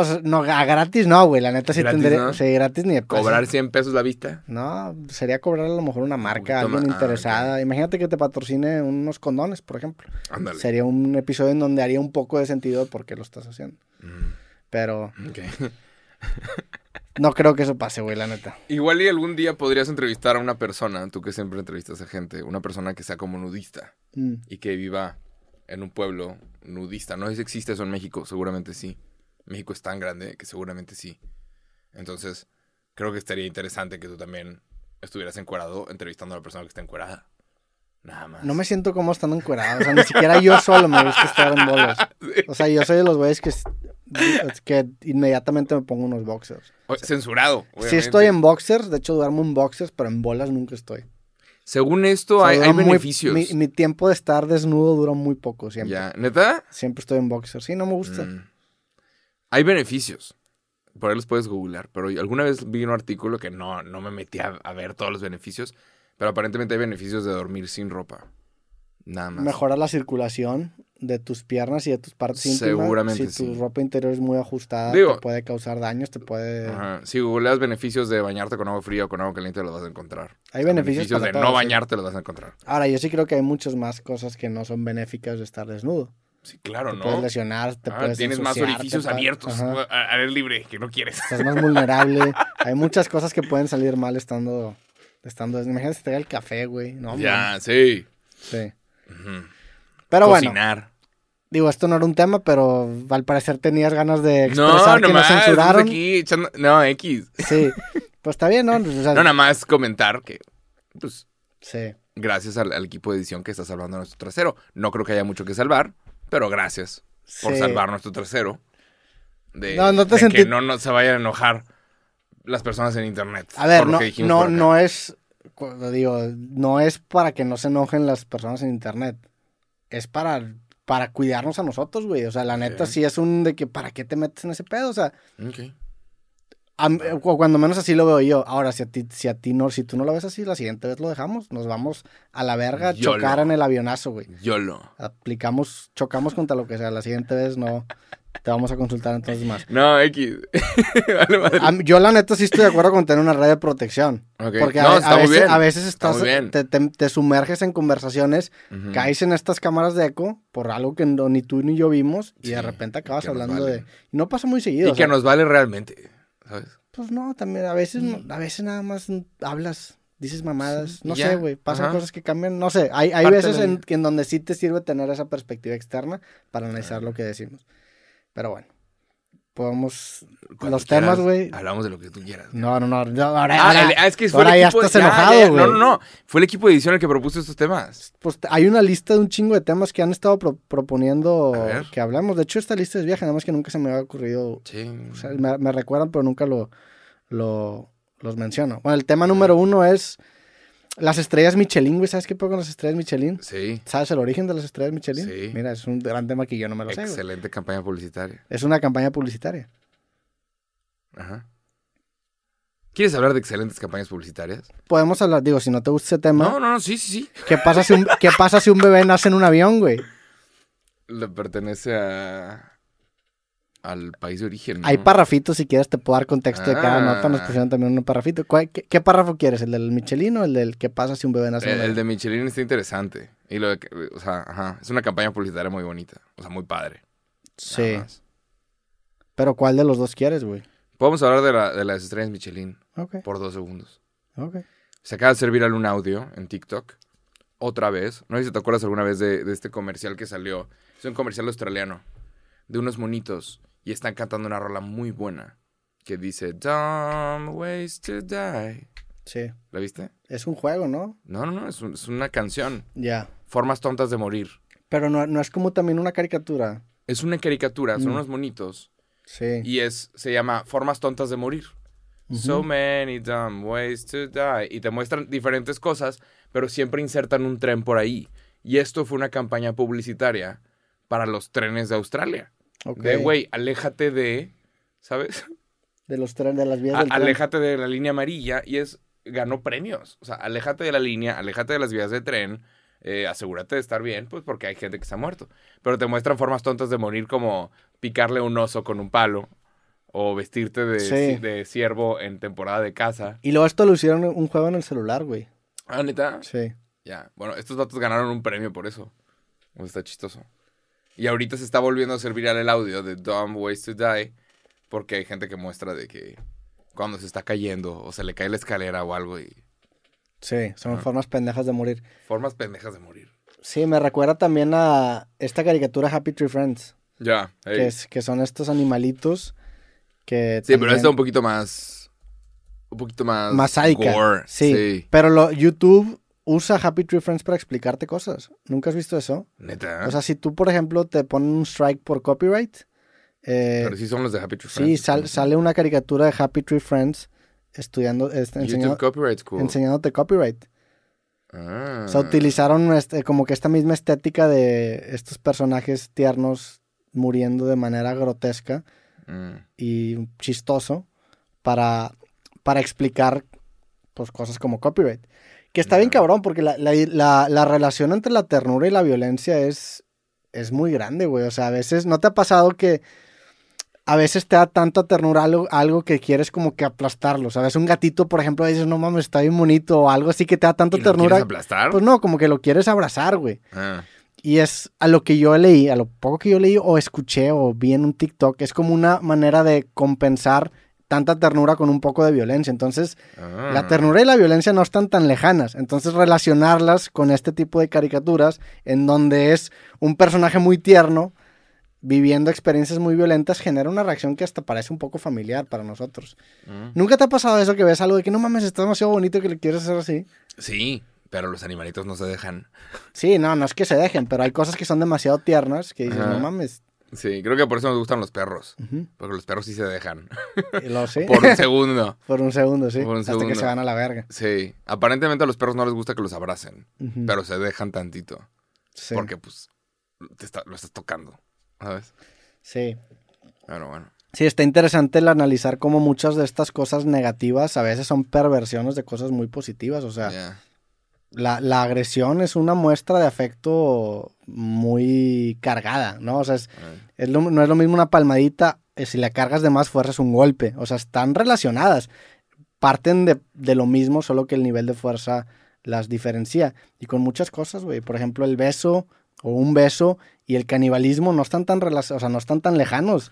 pues, no, a gratis no, güey, la neta sí ¿Gratis tendría, no? sí, gratis ni de peso. ¿Cobrar 100 pesos la vista? No, sería cobrar a lo mejor una marca, alguien. Ah, interesada. Imagínate que te patrocine unos condones, por ejemplo. Ándale. Sería un episodio en donde haría un poco de sentido por qué lo estás haciendo. Mm, Pero no creo que eso pase, güey, la neta. Igual y algún día podrías entrevistar a una persona, tú que siempre entrevistas a gente, una persona que sea como nudista Mm. y que viva en un pueblo nudista. No sé si existe eso en México, seguramente sí. México es tan grande que seguramente sí. Entonces, creo que estaría interesante que tú también estuvieras encuerado entrevistando a la persona que está encuerada. Nada más. No me siento como estando encuerado. O sea, ni siquiera yo solo me gusta estar en bolas. O sea, yo soy de los güeyes que, que inmediatamente me pongo unos boxers. O- Censurado. Sí obviamente. estoy en boxers, de hecho duermo en boxers, pero en bolas nunca estoy. Según esto, O sea, hay, dura hay muy- beneficios. mi, mi tiempo de estar desnudo dura muy poco siempre. Ya, ¿neta? Siempre estoy en boxers. Sí, no me gusta. Mm. Hay beneficios. Por ahí los puedes googlear. Pero alguna vez vi un artículo que no, no me metí a, a ver todos los beneficios. Pero aparentemente hay beneficios de dormir sin ropa. Nada más. Mejora la circulación de tus piernas y de tus partes íntimas. Seguramente Si tu sí. ropa interior es muy ajustada, Digo- te puede causar daños, te puede... Ajá. Si googleas beneficios de bañarte con agua fría o con agua caliente, los vas a encontrar. Hay beneficios para de no bañarte, los vas a encontrar. Ahora, yo sí creo que hay muchas más cosas que no son benéficas de estar desnudo. Sí, claro, Te ¿no? puedes lesionar, te Ah, puedes tienes más ensuciar, orificios abiertos Ajá. a- libre que no quieres. Estás más vulnerable. Hay muchas cosas que pueden salir mal estando... estando Imagínate si te da el café, güey. No, ya, sí. Sí. Ujú. Pero bueno, Cocinar. digo, esto no era un tema, pero al parecer tenías ganas de No, expresar que nomás. nos estamos censuraron. aquí echando- No, X. Sí. Pues está bien, ¿no? O sea, No, nada más comentar que, pues, Sí. gracias al, al equipo de edición que está salvando a nuestro trasero. No creo que haya mucho que salvar, pero gracias por Sí. salvar nuestro trasero. De, No, no te de sentí- que no, no se vayan a enojar las personas en internet. A ver, por lo no, que dijimos no, no es, digo, no es para que no se enojen las personas en internet. Es para, para cuidarnos a nosotros, güey. O sea, la neta sí es un de que, ¿para qué te metes en ese pedo? O sea, Ok. A cu- cuando menos así lo veo yo. Ahora, si a ti, si a ti no, si tú no lo ves así, la siguiente vez lo dejamos. Nos vamos a la verga a Yolo. chocar en el avionazo, güey. YOLO. Aplicamos, chocamos contra lo que sea. La siguiente vez no, Te vamos a consultar entonces más. No, X. Vale, madre. A mí- yo la neta sí estoy de acuerdo con tener una red de protección. Porque a, No, está veces, bien. a veces Está estás, muy bien. te, te- te sumerges en conversaciones, caes en estas cámaras de eco por algo que no- ni tú ni yo vimos y Sí, de repente acabas hablando vale. de... Y no pasa muy seguido. Y o que nos vale realmente, ¿sabes? Pues no, también a veces, Mm. a veces nada más dices dices mamadas. Sí, no ya, sé, güey. Pasan ajá. cosas que cambian. No sé, hay, hay veces de- en, en donde sí te sirve tener esa perspectiva externa para analizar lo que decimos. Pero bueno, podemos... Cuando los temas, güey... Hablamos de lo que tú quieras. No, no, no. ahora, Ah, ahora- ah, es que fue ahora el ya equipo estás ya, enojado, ya, güey. No, no, no. Fue el equipo de edición el que propuso estos temas. Pues hay una lista de un chingo de temas que han estado pro- proponiendo que hablamos. De hecho, esta lista es vieja, nada más que nunca se me había ocurrido. Sí. O sea, me, me recuerdan, pero nunca lo, lo- los menciono. Bueno, el tema número uno es las estrellas Michelin, güey. ¿Sabes qué puedo con las estrellas Michelin? Sí. ¿Sabes el origen de las estrellas Michelin? Sí. Mira, es un gran tema que yo no me lo sé. Excelente campaña publicitaria. Es una campaña publicitaria. Ajá. ¿Quieres hablar de excelentes campañas publicitarias? Podemos hablar, digo, si no te gusta ese tema, No, no, no, sí, sí, sí. ¿qué, pasa si un, ¿qué pasa si un bebé nace en un avión, güey? Le pertenece a al país de origen. ¿no? Hay parrafitos, si quieres te puedo dar contexto de cada Ah. nota, nos pusieron también un parrafito. ¿Cuál- qué, qué párrafo quieres? ¿El del Michelin o el del qué pasa si un bebé nace El, un el de Michelin está interesante. Y lo de o sea, ajá, es una campaña publicitaria muy bonita. O sea, muy padre. Sí, pero ¿cuál de los dos quieres, güey? Podemos hablar de, la- de las estrellas Michelin Ok, por dos segundos. ok. Se acaba de hacer viral un audio en TikTok. Otra vez. No sé si te acuerdas alguna vez de, de este comercial que salió. Es un comercial australiano. De unos monitos. Y están cantando una rola muy buena. Que dice, Dumb ways to die. Sí, ¿La viste? es un juego, ¿no? No, no, no. Es, un- es una canción. Ya. Formas tontas de morir. Pero no, no es como también una caricatura. Es una caricatura. Son Mm. unos monitos. Sí. Y es, se llama Formas tontas de morir. So many dumb ways to die. Y te muestran diferentes cosas, pero siempre insertan un tren por ahí. Y esto fue una campaña publicitaria para los trenes de Australia. Ok. De, güey, aléjate de, ¿sabes? De los trenes, de las vías A- del tren. aléjate de la línea amarilla y es, ganó premios. O sea, aléjate de la línea, aléjate de las vías de tren, eh, asegúrate de estar bien, pues porque hay gente que se ha muerto. Pero te muestran formas tontas de morir como picarle un oso con un palo o vestirte de, Sí. de ciervo en temporada de caza. Y luego esto lo hicieron un juego en el celular, güey. Ah, neta. Sí. Ya, bueno, estos datos ganaron un premio por eso. Está chistoso. Y ahorita se está volviendo a hacer viral el audio de Dumb Ways to Die. Porque hay gente que muestra de que cuando se está cayendo o se le cae la escalera o algo y Sí, son formas pendejas de morir. formas pendejas de morir. Sí, me recuerda también a esta caricatura Happy Tree Friends, Ya, hey. que, es, que son estos animalitos que Sí, pero también- está un poquito más. Un poquito más. más gore, Sí, Sí. pero lo, YouTube usa Happy Tree Friends para explicarte cosas. ¿Nunca has visto eso? Neta. O sea, si tú, por ejemplo, te ponen un strike por copyright, eh, pero sí son los de Happy Tree sí, Friends. sal- sale una caricatura de Happy Tree Friends estudiando, este, enseñando- Copyright School. enseñándote copyright. Ah. O sea, utilizaron este, como que esta misma estética de estos personajes tiernos muriendo de manera grotesca Mm. y chistoso para, para explicar pues, cosas como copyright. Que está bien cabrón, porque la, la- la- la relación entre la ternura y la violencia es, es muy grande, güey. O sea, a veces, ¿no te ha pasado que a veces te da tanta ternura algo, algo que quieres como que aplastarlo? ¿Sabes? Un gatito, por ejemplo, dices, no mames, está bien bonito, o algo así que te da tanta ¿Y lo ternura. quieres aplastar? Pues no, como que lo quieres abrazar, güey. Ah. Y es a lo que yo leí, a lo poco que yo leí o escuché o vi en un TikTok, es como una manera de compensar tanta ternura con un poco de violencia. Entonces, Ah. la ternura y la violencia no están tan lejanas. Entonces, relacionarlas con este tipo de caricaturas, en donde es un personaje muy tierno viviendo experiencias muy violentas, genera una reacción que hasta parece un poco familiar para nosotros. Mm. ¿Nunca te ha pasado eso que ves algo de que no mames, está demasiado bonito que le quieres hacer así? Sí, pero los animalitos no se dejan. Sí, no, no es que se dejen, pero hay cosas que son demasiado tiernas que dices, Ajá. no mames. Sí, creo que por eso me gustan los perros. Porque los perros sí se dejan. Lo sé. Por un segundo. Por un segundo, sí. Por un hasta que segundo. se van a la verga. Sí. Aparentemente a los perros no les gusta que los abracen. Pero se dejan tantito. sí. Porque, pues, te está- lo estás tocando. ¿Sabes? Sí. Pero bueno. Sí, está interesante el analizar cómo muchas de estas cosas negativas a veces son perversiones de cosas muy positivas. O sea. La, la agresión es una muestra de afecto muy cargada, ¿no? O sea, es, es lo- no es lo mismo una palmadita, eh, si le cargas de más fuerza es un golpe. O sea, están relacionadas. Parten de, de lo mismo, solo que el nivel de fuerza las diferencia. Y con muchas cosas, güey. Por ejemplo, el beso o un beso y el canibalismo no están tan relac- o sea, no están tan lejanos.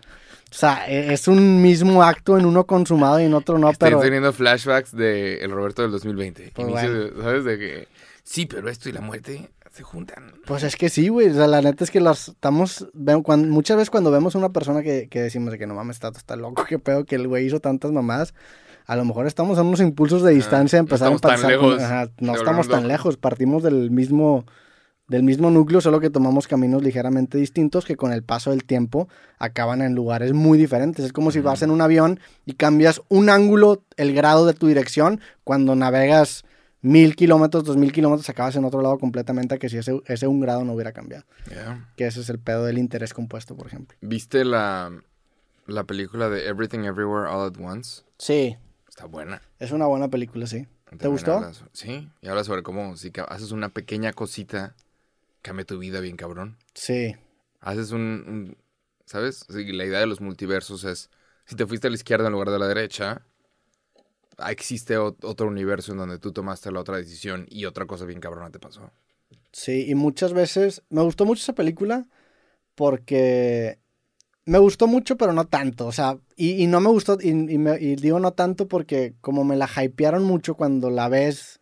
O sea, e- es un mismo acto en uno consumado y en otro no, Estoy pero... teniendo flashbacks de El Roberto del 2020. Pues Inicio bueno. de- ¿Sabes? De que. Sí, pero esto y la muerte se juntan. Pues es que sí, güey. O sea, la neta es que las estamos. muchas veces cuando vemos a una persona que, que decimos de que no mames, está, está loco, qué pedo, que el güey hizo tantas mamadas. A lo mejor estamos en unos impulsos de distancia, no empezar a estamos tan empatizar con- lejos ajá, no estamos tan lejos. Partimos del mismo, del mismo núcleo, solo que tomamos caminos ligeramente distintos que con el paso del tiempo acaban en lugares muy diferentes. Es como si vas en un avión y cambias un ángulo, el grado de tu dirección, cuando navegas mil kilómetros, dos mil kilómetros, acabas en otro lado completamente a que si ese, ese un grado no hubiera cambiado. Que ese es el pedo del interés compuesto, por ejemplo. ¿Viste la, la película de Everything Everywhere All at Once? Sí, Está buena. es una buena película, sí. ¿Te gustó? sí, y habla sobre cómo si haces una pequeña cosita, cambia tu vida bien cabrón. Sí, Haces un, un- ¿sabes? Sí, la idea de los multiversos es, si te fuiste a la izquierda en lugar de la derecha, existe ot- otro universo en donde tú tomaste la otra decisión y otra cosa bien cabrona te pasó. sí, y muchas veces me gustó mucho esa película porque me gustó mucho, pero no tanto. O sea, y, y no me gustó, y, y me- y digo no tanto porque como me la hypearon mucho cuando la ves.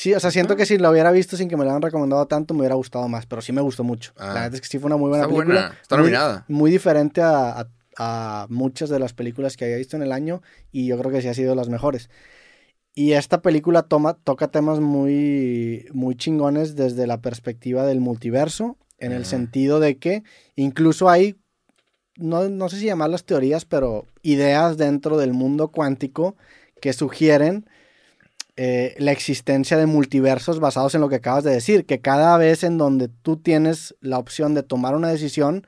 Sí, o sea, siento que si la hubiera visto sin que me la hayan recomendado tanto, me hubiera gustado más, pero sí me gustó mucho. Ah. La neta es que sí fue una muy buena Está película. buena, está muy- nominada. Muy, diferente a, a- a muchas de las películas que había visto en el año y yo creo que sí ha sido de las mejores. Y esta película toma, toca temas muy, muy chingones desde la perspectiva del multiverso, en el sentido de que incluso hay, no, no sé si llamarlas teorías, pero ideas dentro del mundo cuántico que sugieren eh, la existencia de multiversos basados en lo que acabas de decir, que cada vez en donde tú tienes la opción de tomar una decisión,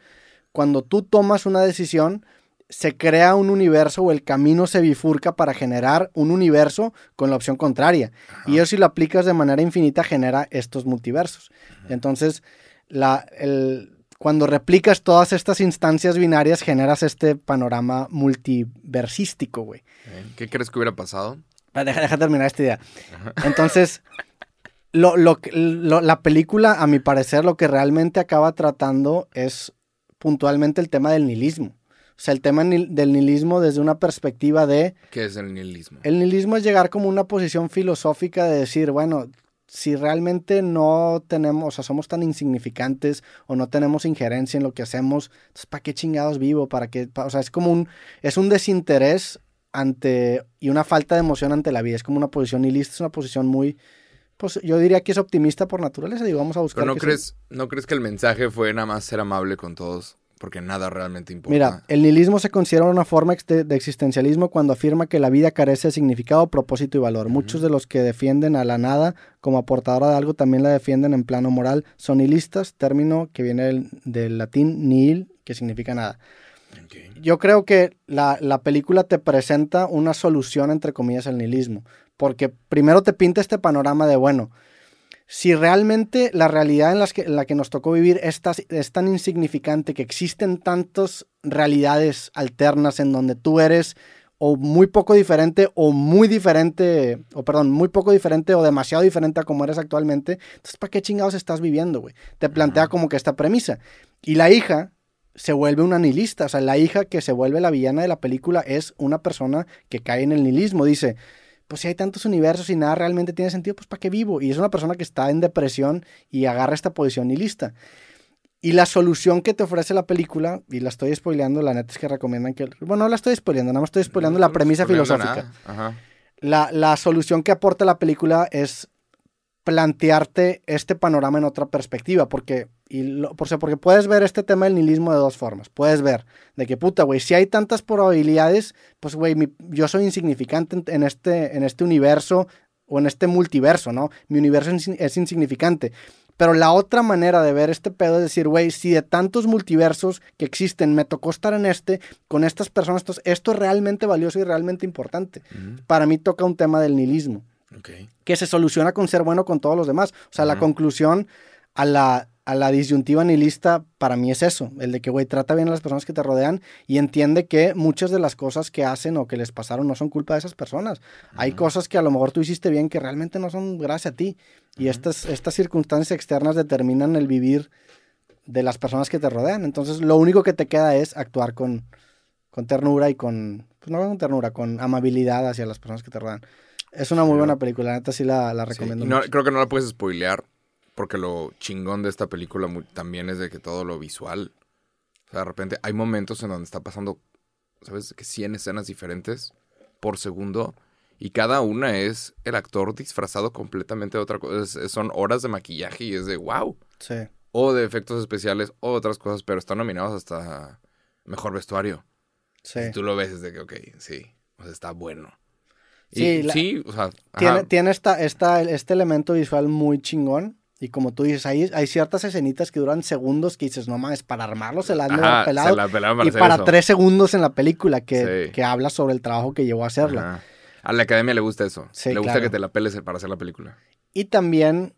cuando tú tomas una decisión, se crea un universo o el camino se bifurca para generar un universo con la opción contraria. Y eso si lo aplicas de manera infinita genera estos multiversos. Entonces, la, el- cuando replicas todas estas instancias binarias generas este panorama multiversiístico, güey. ¿Qué crees que hubiera pasado? Deja, deja terminar esta idea. Entonces, lo, lo la película, a mi parecer, lo que realmente acaba tratando es puntualmente el tema del nihilismo. O sea, el tema del nihilismo desde una perspectiva de... ¿Qué es el nihilismo? El nihilismo es llegar como una posición filosófica de decir, bueno, si realmente no tenemos, o sea, somos tan insignificantes o no tenemos injerencia en lo que hacemos, entonces, ¿para qué chingados vivo? ¿Para qué? Pa- o sea, es como un, es un desinterés ante, y una falta de emoción ante la vida. Es como una posición nihilista, es una posición muy, pues yo diría que es optimista por naturaleza, digo, vamos a buscar. Pero no crees, no crees que el mensaje fue nada más ser amable con todos, porque nada realmente importa. Mira, el nihilismo se considera una forma de, de existencialismo cuando afirma que la vida carece de significado, propósito y valor. Muchos de los que defienden a la nada como aportadora de algo también la defienden en plano moral. Son nihilistas, término que viene del, del latín nihil, que significa nada. Yo creo que la, la película te presenta una solución, entre comillas, al nihilismo. Porque primero te pinta este panorama de, bueno, si realmente la realidad en, las que, en la que nos tocó vivir es, es tan insignificante que existen tantas realidades alternas en donde tú eres o muy poco diferente o muy diferente, o perdón, muy poco diferente o demasiado diferente a como eres actualmente, entonces ¿para qué chingados estás viviendo, güey? Te plantea como que esta premisa. Y la hija se vuelve una nihilista, o sea, la hija que se vuelve la villana de la película es una persona que cae en el nihilismo, dice, pues si hay tantos universos y nada realmente tiene sentido, pues ¿para qué vivo? Y es una persona que está en depresión y agarra esta posición nihilista. Y la solución que te ofrece la película, y la estoy spoileando, la neta es que recomiendan que... Bueno, no la estoy spoileando, nada más estoy spoileando No la premisa filosófica. Ajá. La, la solución que aporta la película es plantearte este panorama en otra perspectiva, porque, y lo- por, porque puedes ver este tema del nihilismo de dos formas. Puedes ver de que, puta, güey, si hay tantas probabilidades, pues, güey, yo soy insignificante en, en este, en este universo o en este multiverso, ¿no? Mi universo es, es insignificante. Pero la otra manera de ver este pedo es decir, güey, si de tantos multiversos que existen me tocó estar en este, con estas personas, entonces esto es realmente valioso y realmente importante para mí toca un tema del nihilismo. Que se soluciona con ser bueno con todos los demás. O sea, la conclusión a la, a la disyuntiva nihilista para mí es eso, el de que, güey, trata bien a las personas que te rodean y entiende que muchas de las cosas que hacen o que les pasaron no son culpa de esas personas. Hay cosas que a lo mejor tú hiciste bien que realmente no son gracias a ti. Y estas, estas circunstancias externas determinan el vivir de las personas que te rodean. Entonces, lo único que te queda es actuar con, con ternura y con, pues no con ternura, con amabilidad hacia las personas que te rodean. Es una muy buena película, la neta sí la, la recomiendo no- mucho. creo que no la puedes spoilear, porque lo chingón de esta película también es de que todo lo visual. O sea, de repente hay momentos en donde está pasando, ¿sabes? Que 100 escenas diferentes por segundo. Y cada una es el actor disfrazado completamente de otra cosa. Es- son horas de maquillaje y es de wow. Sí. O de efectos especiales o otras cosas, pero están nominados hasta mejor vestuario. Sí. Si tú lo ves es de que, ok, sí, o sea, está bueno. Sí, Y, la- sí, o sea, Tiene, tiene esta, esta, este elemento visual muy chingón. Y como tú dices, hay, hay ciertas escenitas que duran segundos que dices, no mames, para armarlo se la han ajá, pelado. se la para y para eso. tres segundos en la película que, Sí. que habla sobre el trabajo que llevó a hacerla. Ajá. A la academia le gusta eso. Sí, le gusta claro. que te la peles para hacer la película. Y también,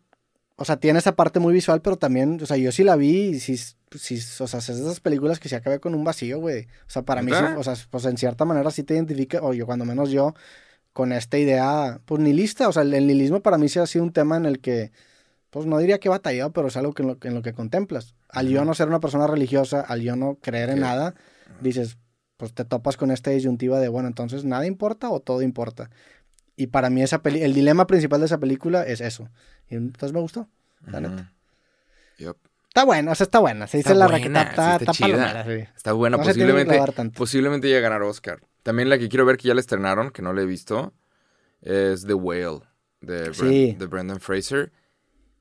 o sea, tiene esa parte muy visual, pero también, o sea, yo sí la vi y sí, sí o sea, es de esas películas que se acabé con un vacío, güey. O sea, para mí, o sea, pues en cierta manera sí te identifica, o yo, cuando menos yo, con esta idea, pues nihilista. O sea, el, el nihilismo para mí sí ha sido un tema en el que, pues no diría que he batallado, pero es algo que en lo, que- en lo que contemplas. Al yo no ser una persona religiosa, al yo no creer en Sí. nada, dices, pues te topas con esta disyuntiva de, bueno, entonces nada importa o todo importa. Y para mí esa peli el dilema principal de esa película es eso. Y entonces me gustó. La neta. Yup. Está buena, o sea, está buena. Se dice Está la buena, raqueta, está, está está palomera, sí. Está buena, No posiblemente, posiblemente llegue a ganar Oscar. También la que quiero ver que ya la estrenaron, que no la he visto, es The Whale, de, Sí. de Brendan Fraser.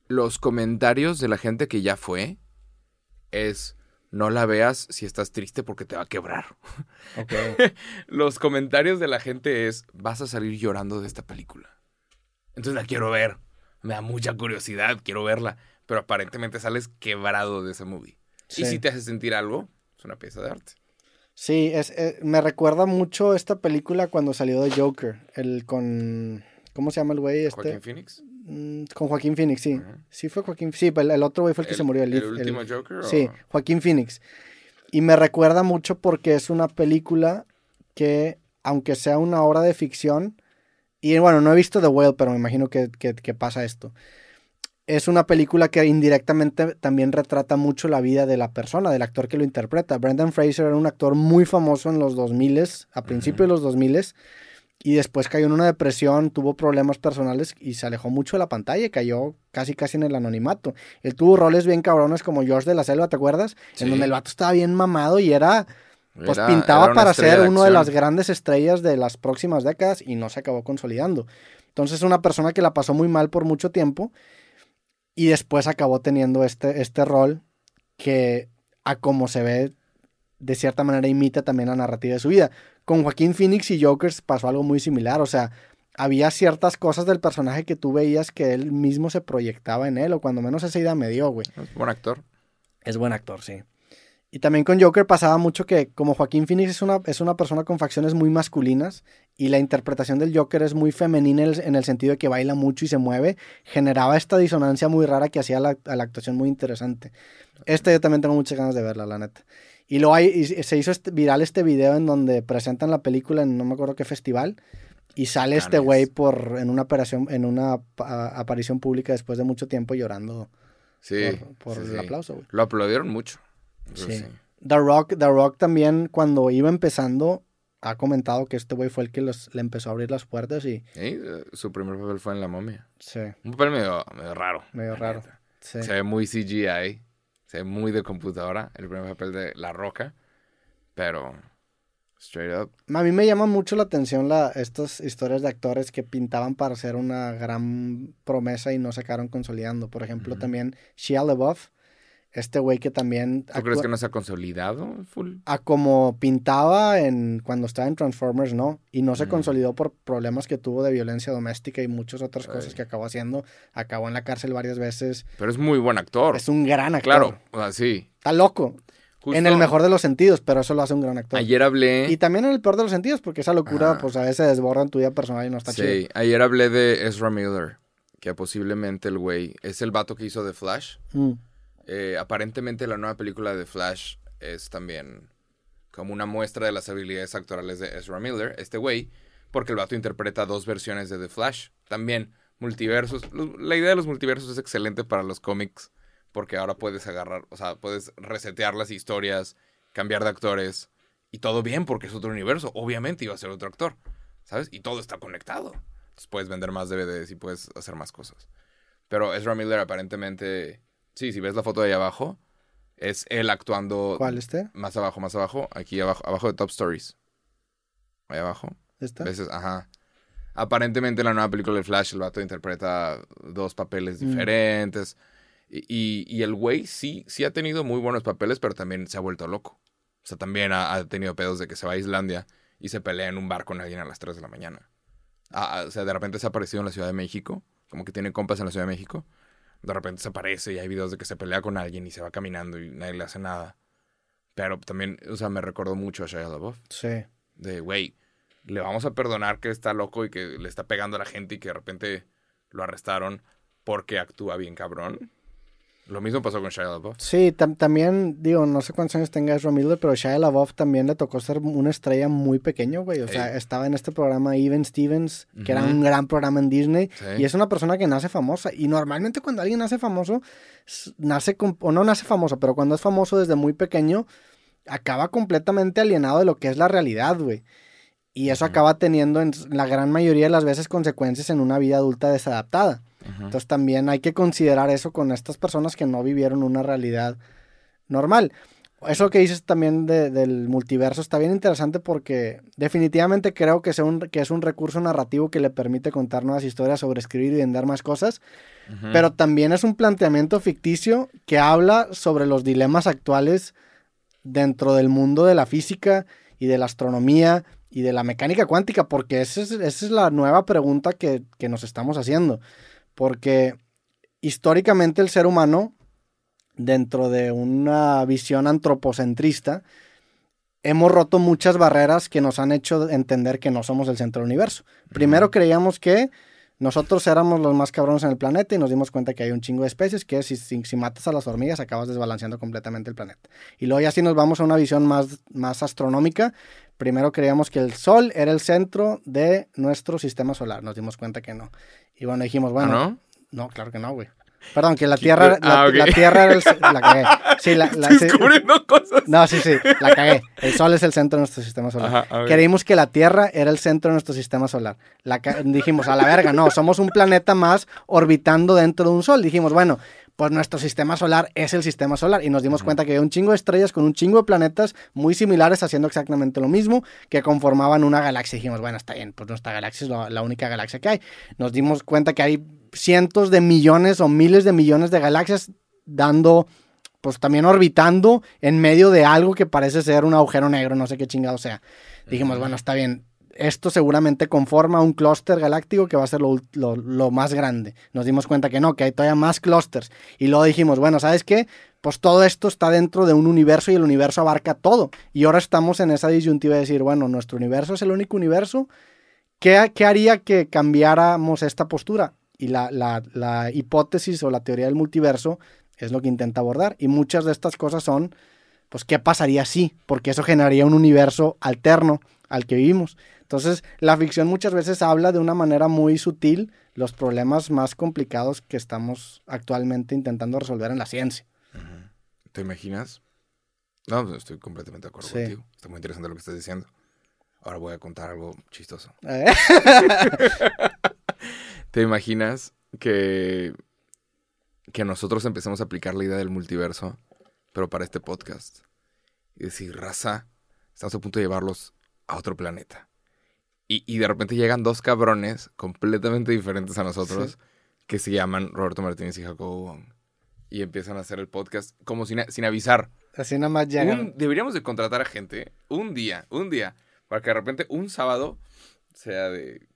Los comentarios de la gente que ya fue es, no la veas si estás triste porque te va a quebrar. Los comentarios de la gente es, vas a salir llorando de esta película. Entonces la quiero ver. Me da mucha curiosidad, quiero verla. Pero aparentemente sales quebrado de esa movie. Sí. Y si te hace sentir algo, es una pieza de arte. Sí, es, eh, me recuerda mucho esta película cuando salió de Joker. El con. ¿Cómo se llama el güey este? Joaquín Phoenix. Mm, Con Joaquín Phoenix, sí. Sí, fue Joaquín. Sí, el, el otro güey fue el que se murió. El, ¿El el- último Joker? o- Sí, Joaquín Phoenix. Y me recuerda mucho porque es una película que, aunque sea una obra de ficción, y bueno, no he visto The Whale, pero me imagino que, que- que pasa esto. Es una película que indirectamente también retrata mucho la vida de la persona, del actor que lo interpreta. Brendan Fraser era un actor muy famoso en los 2000, a principios de los 2000, y después cayó en una depresión, tuvo problemas personales y se alejó mucho de la pantalla, y cayó casi casi en el anonimato. Él tuvo roles bien cabrones como George de la Selva, ¿te acuerdas? Sí. En donde el vato estaba bien mamado y era, pues Era- pintaba era una para ser uno de las grandes estrellas de las próximas décadas y no se acabó consolidando. Entonces una persona que la pasó muy mal por mucho tiempo y después acabó teniendo este, este rol que a como se ve de cierta manera imita también la narrativa de su vida. Con Joaquín Phoenix y Jokers pasó algo muy similar, o sea, había ciertas cosas del personaje que tú veías que él mismo se proyectaba en él, o cuando menos esa idea me dio, güey. Es buen actor. Es buen actor, sí. Y también con Joker pasaba mucho que como Joaquín Phoenix es una, es una persona con facciones muy masculinas y la interpretación del Joker es muy femenina en el, en el sentido de que baila mucho y se mueve, generaba esta disonancia muy rara que hacía la, a la actuación muy interesante. Este yo también tengo muchas ganas de verla, la neta. Y lo hay, y se hizo este- viral este video en donde presentan la película en no me acuerdo qué festival y sale este güey por en una operación, en una pa- aparición pública después de mucho tiempo llorando Sí. por, por sí, el sí. aplauso. Lo aplaudieron mucho. Sí. The Rock, The Rock también cuando iba empezando ha comentado que este güey fue el que los, le empezó a abrir las puertas y Sí, eh, su primer papel fue en La Momia. sí, Un papel medio, medio raro. medio raro. Sí. Se ve muy CGI. Se ve muy de computadora. El primer papel de La Roca. Pero, straight up. A mí me llama mucho la atención la, estas historias de actores que pintaban para ser una gran promesa y no se acabaron consolidando. Por ejemplo, Ujú. también Shia LaBeouf, este güey que también ¿Tú crees que no se ha consolidado full? a como pintaba en cuando estaba en Transformers, no, y no se Mm. consolidó por problemas que tuvo de violencia doméstica y muchas otras cosas que acabó haciendo. Acabó en la cárcel varias veces. Pero es muy buen actor. Es un gran actor. Claro, o sea, sí. Está loco. Justo En el mejor de los sentidos, pero eso lo hace un gran actor. Ayer hablé. Y también en el peor de los sentidos, porque esa locura, Ajá. pues a veces desborda en tu vida personal y no está sí, chido. ayer hablé de Ezra Miller. Que posiblemente el güey es el vato que hizo The Flash. Mm. Eh, aparentemente la nueva película de Flash es también como una muestra de las habilidades actorales de Ezra Miller, este güey, porque el vato interpreta dos versiones de The Flash. También multiversos. La idea de los multiversos es excelente para los cómics, porque ahora puedes agarrar, o sea, puedes resetear las historias, cambiar de actores, y todo bien porque es otro universo. Obviamente iba a ser otro actor, ¿sabes? Y todo está conectado. Entonces puedes vender más DVDs y puedes hacer más cosas. Pero Ezra Miller aparentemente, sí, si ves la foto de ahí abajo, es él actuando ¿Cuál este? más abajo, más abajo, aquí abajo, abajo de Top Stories. Ahí abajo. ¿Esta? ¿Ves? Ajá. Aparentemente en la nueva película de Flash el vato interpreta dos papeles Mm. diferentes. Y, y- y el güey sí, sí ha tenido muy buenos papeles, pero también se ha vuelto loco. O sea, también ha, ha tenido pedos de que se va a Islandia y se pelea en un bar con alguien a las 3 de la mañana. Ah, ah, o sea, de repente se ha aparecido en la Ciudad de México, como que tiene compas en la Ciudad de México. De repente se aparece y hay videos de que se pelea con alguien y se va caminando y nadie le hace nada. Pero también, o sea, me recordó mucho a Shia LaBeouf Sí. de, güey, le vamos a perdonar que está loco y que le está pegando a la gente y que de repente lo arrestaron porque actúa bien cabrón. Lo mismo pasó con Shia LaBeouf. Sí, tam- también, digo, no sé cuántos años tenga Ezra Miller, pero Shia LaBeouf también le tocó ser una estrella muy pequeño, güey. O sea, estaba en este programa Even Stevens, que era un gran programa en Disney. Sí. Y es una persona que nace famosa. Y normalmente cuando alguien nace famoso, nace con- o no nace famoso, pero cuando es famoso desde muy pequeño, acaba completamente alienado de lo que es la realidad, güey. Y eso acaba teniendo en la gran mayoría de las veces consecuencias en una vida adulta desadaptada. Ujú. Entonces también hay que considerar eso con estas personas que no vivieron una realidad normal. Eso que dices también de- del multiverso está bien interesante porque definitivamente creo que, sea un- que es un recurso narrativo que le permite contar nuevas historias, sobreescribir y vender más cosas, pero también es un planteamiento ficticio que habla sobre los dilemas actuales dentro del mundo de la física y de la astronomía y de la mecánica cuántica, porque esa es, esa es la nueva pregunta que, que nos estamos haciendo. Porque históricamente el ser humano, dentro de una visión antropocentrista, hemos roto muchas barreras que nos han hecho entender que no somos el centro del universo. Primero creíamos que nosotros éramos los más cabrones en el planeta y nos dimos cuenta que hay un chingo de especies que si, si, si matas a las hormigas acabas desbalanceando completamente el planeta. Y luego ya si nos vamos a una visión más, más astronómica, primero creíamos que el Sol era el centro de nuestro sistema solar. Nos dimos cuenta que no. Y bueno, dijimos, bueno, ¿Ah, no? no, claro que no, güey. Perdón, que la ¿Qué Tierra, la, ah, la Tierra era el... La cagué. Sí, la, la- sí. Descubriendo cosas. No, sí, sí, la cagué. El Sol es el centro de nuestro sistema solar. Ajá. Creímos que la Tierra era el centro de nuestro sistema solar. La dijimos, a la verga, no, somos un planeta más orbitando dentro de un Sol. Dijimos, bueno, pues nuestro sistema solar es el sistema solar. Y nos dimos cuenta que había un chingo de estrellas con un chingo de planetas muy similares haciendo exactamente lo mismo que conformaban una galaxia. Dijimos, bueno, está bien, pues nuestra galaxia es la, la única galaxia que hay. Nos dimos cuenta que hay cientos de millones o miles de millones de galaxias dando pues también orbitando en medio de algo que parece ser un agujero negro, no sé qué chingado sea. Dijimos, bueno, está bien, esto seguramente conforma un clúster galáctico que va a ser lo, más grande. Nos dimos cuenta que no, que hay todavía más clústeres. Y luego dijimos, bueno, ¿sabes qué? Pues todo esto está dentro de un universo y el universo abarca todo. Y ahora estamos en esa disyuntiva de decir, bueno, nuestro universo es el único universo. ¿Qué, qué haría que cambiáramos esta postura? Y la, la- la hipótesis o la teoría del multiverso es lo que intenta abordar. Y muchas de estas cosas son, pues, ¿qué pasaría si? Porque eso generaría un universo alterno al que vivimos. Entonces, la ficción muchas veces habla de una manera muy sutil los problemas más complicados que estamos actualmente intentando resolver en la ciencia. ¿Te imaginas? No, estoy completamente de acuerdo Sí. contigo. Está muy interesante lo que estás diciendo. Ahora voy a contar algo chistoso. ¿Eh? ¿Te imaginas que, que nosotros empecemos a aplicar la idea del multiverso, pero para este podcast? Y decir, raza, estamos a punto de llevarlos a otro planeta. Y, y de repente llegan dos cabrones completamente diferentes a nosotros, Sí. que se llaman Roberto Martínez y Jacobo Wong. Y empiezan a hacer el podcast como sin, sin avisar. Así nada más llegan. Un- deberíamos de contratar a gente un día, un día, para que de repente un sábado sea de,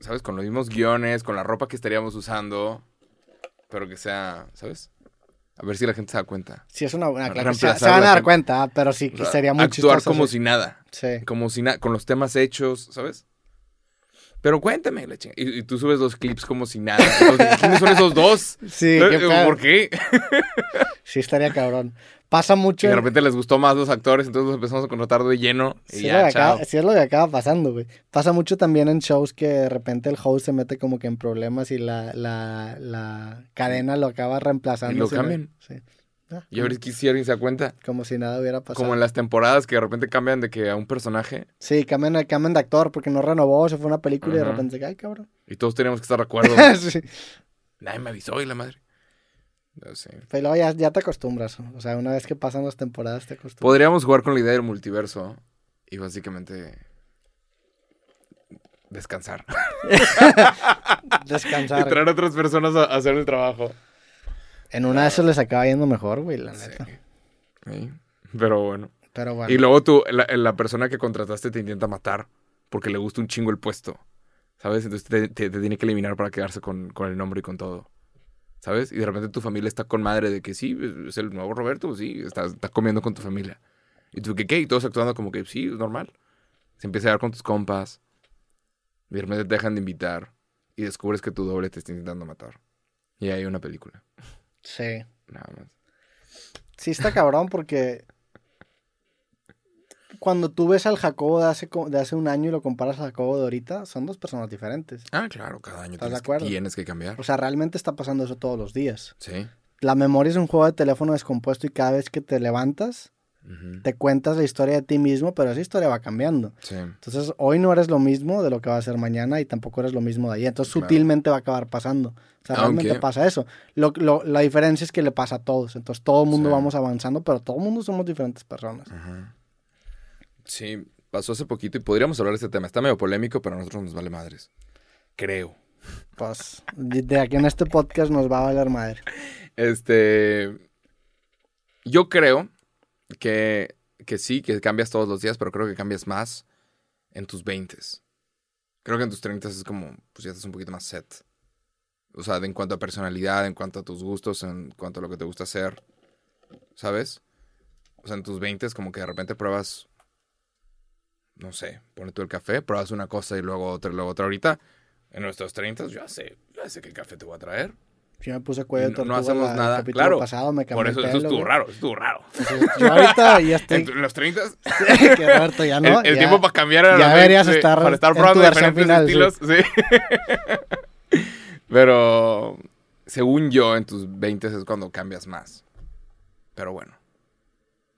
¿sabes? Con los mismos guiones, con la ropa que estaríamos usando, pero que sea, ¿sabes? A ver si la gente se da cuenta. Sí, es una buena. Claro, se, van a dar gente. cuenta, ah, pero sí, O que sea, sería muy actuar chistoso, como sí. si nada. Sí. Como si nada, con los temas hechos, ¿sabes? Pero cuéntame, la chinga- Y, y tú subes los clips como si nada. ¿Quiénes son esos dos? Sí, ¿Eh? qué pedo. ¿Por qué? Sí, estaría cabrón. Pasa Y mucho. de en- repente les gustó más los actores, entonces los empezamos a contratar de lleno. Y Sí, es lo ya, que chao. acaba, sí es lo que acaba pasando, güey. Pasa mucho también en shows que de repente el host se mete como que en problemas y la, la, la cadena lo acaba reemplazando. Y lo cambian. Sí. Ah, Y a ver si alguien se da cuenta. Como si nada hubiera pasado. Como en las temporadas que de repente cambian de que a un personaje Sí, cambian, cambian de actor porque no renovó, se fue una película y de repente, ay, cabrón. y todos teníamos que estar de acuerdo. sí. Nadie me avisó y la madre. No sé. Pero ya, ya te acostumbras. O sea, una vez que pasan las temporadas te acostumbras. Podríamos jugar con la idea del multiverso y básicamente descansar. y Descansar. traer a otras personas a hacer el trabajo. En una de esas les acaba yendo mejor, güey, la neta. Sí. Pero bueno. Pero bueno. Y luego tú, la, la persona que contrataste te intenta matar porque le gusta un chingo el puesto. ¿Sabes? Entonces te, te- te tiene que eliminar para quedarse con, con el nombre y con todo. ¿Sabes? Y de repente tu familia está con madre de que sí, es el nuevo Roberto, sí, está, está comiendo con tu familia. Y tú, ¿qué qué? Y todos actuando como que sí, es normal. Se empieza a dar con tus compas. Y de repente te dejan de invitar. Y descubres que tu doble te está intentando matar. Y hay una película. Sí. Nada más. Sí está cabrón porque cuando tú ves al Jacobo de hace, de hace un año y lo comparas al Jacobo de ahorita, son dos personas diferentes. Ah, claro, cada año ¿Estás de tienes que, tienes que cambiar. O sea, realmente está pasando eso todos los días. Sí. La memoria es un juego de teléfono descompuesto y cada vez que te levantas, Te cuentas la historia de ti mismo, pero esa historia va cambiando. Sí. Entonces, hoy no eres lo mismo de lo que va a ser mañana y tampoco eres lo mismo de ayer. Entonces, Claro. sutilmente va a acabar pasando. O sea, realmente Aunque- pasa eso. Lo, lo- la diferencia es que le pasa a todos. Entonces, todo el mundo Sí. vamos avanzando, pero todo el mundo somos diferentes personas. Sí, pasó hace poquito y podríamos hablar de este tema. Está medio polémico, pero a nosotros nos vale madres. Creo. Pues, de aquí en este podcast nos va a valer madre. Este. Yo creo que, que sí, que cambias todos los días, pero creo que cambias más en tus 20 Creo que en tus 30 es como, pues ya estás un poquito más set. O sea, en cuanto a personalidad, en cuanto a tus gustos, en cuanto a lo que te gusta hacer. ¿Sabes? O sea, en tus 20 como que de repente pruebas. No sé, pone tú el café, pruebas una cosa y luego otra y luego otra. Ahorita, en nuestros 30 yo ya sé, ya sé qué café te voy a traer. Yo me puse cuello de No- no tortuga hacemos la- el nada. capítulo Claro, pasado, me cambié Por eso, el eso pelo, estuvo güey. raro, estuvo raro. Entonces, yo ahorita ya estoy... En, los 30, que Roberto ya no. el, el ya- tiempo para cambiar era ya deberías 20, estar para estar probando diferentes final, estilos. Sí. Pero según yo, en tus 20 es cuando cambias más. Pero bueno.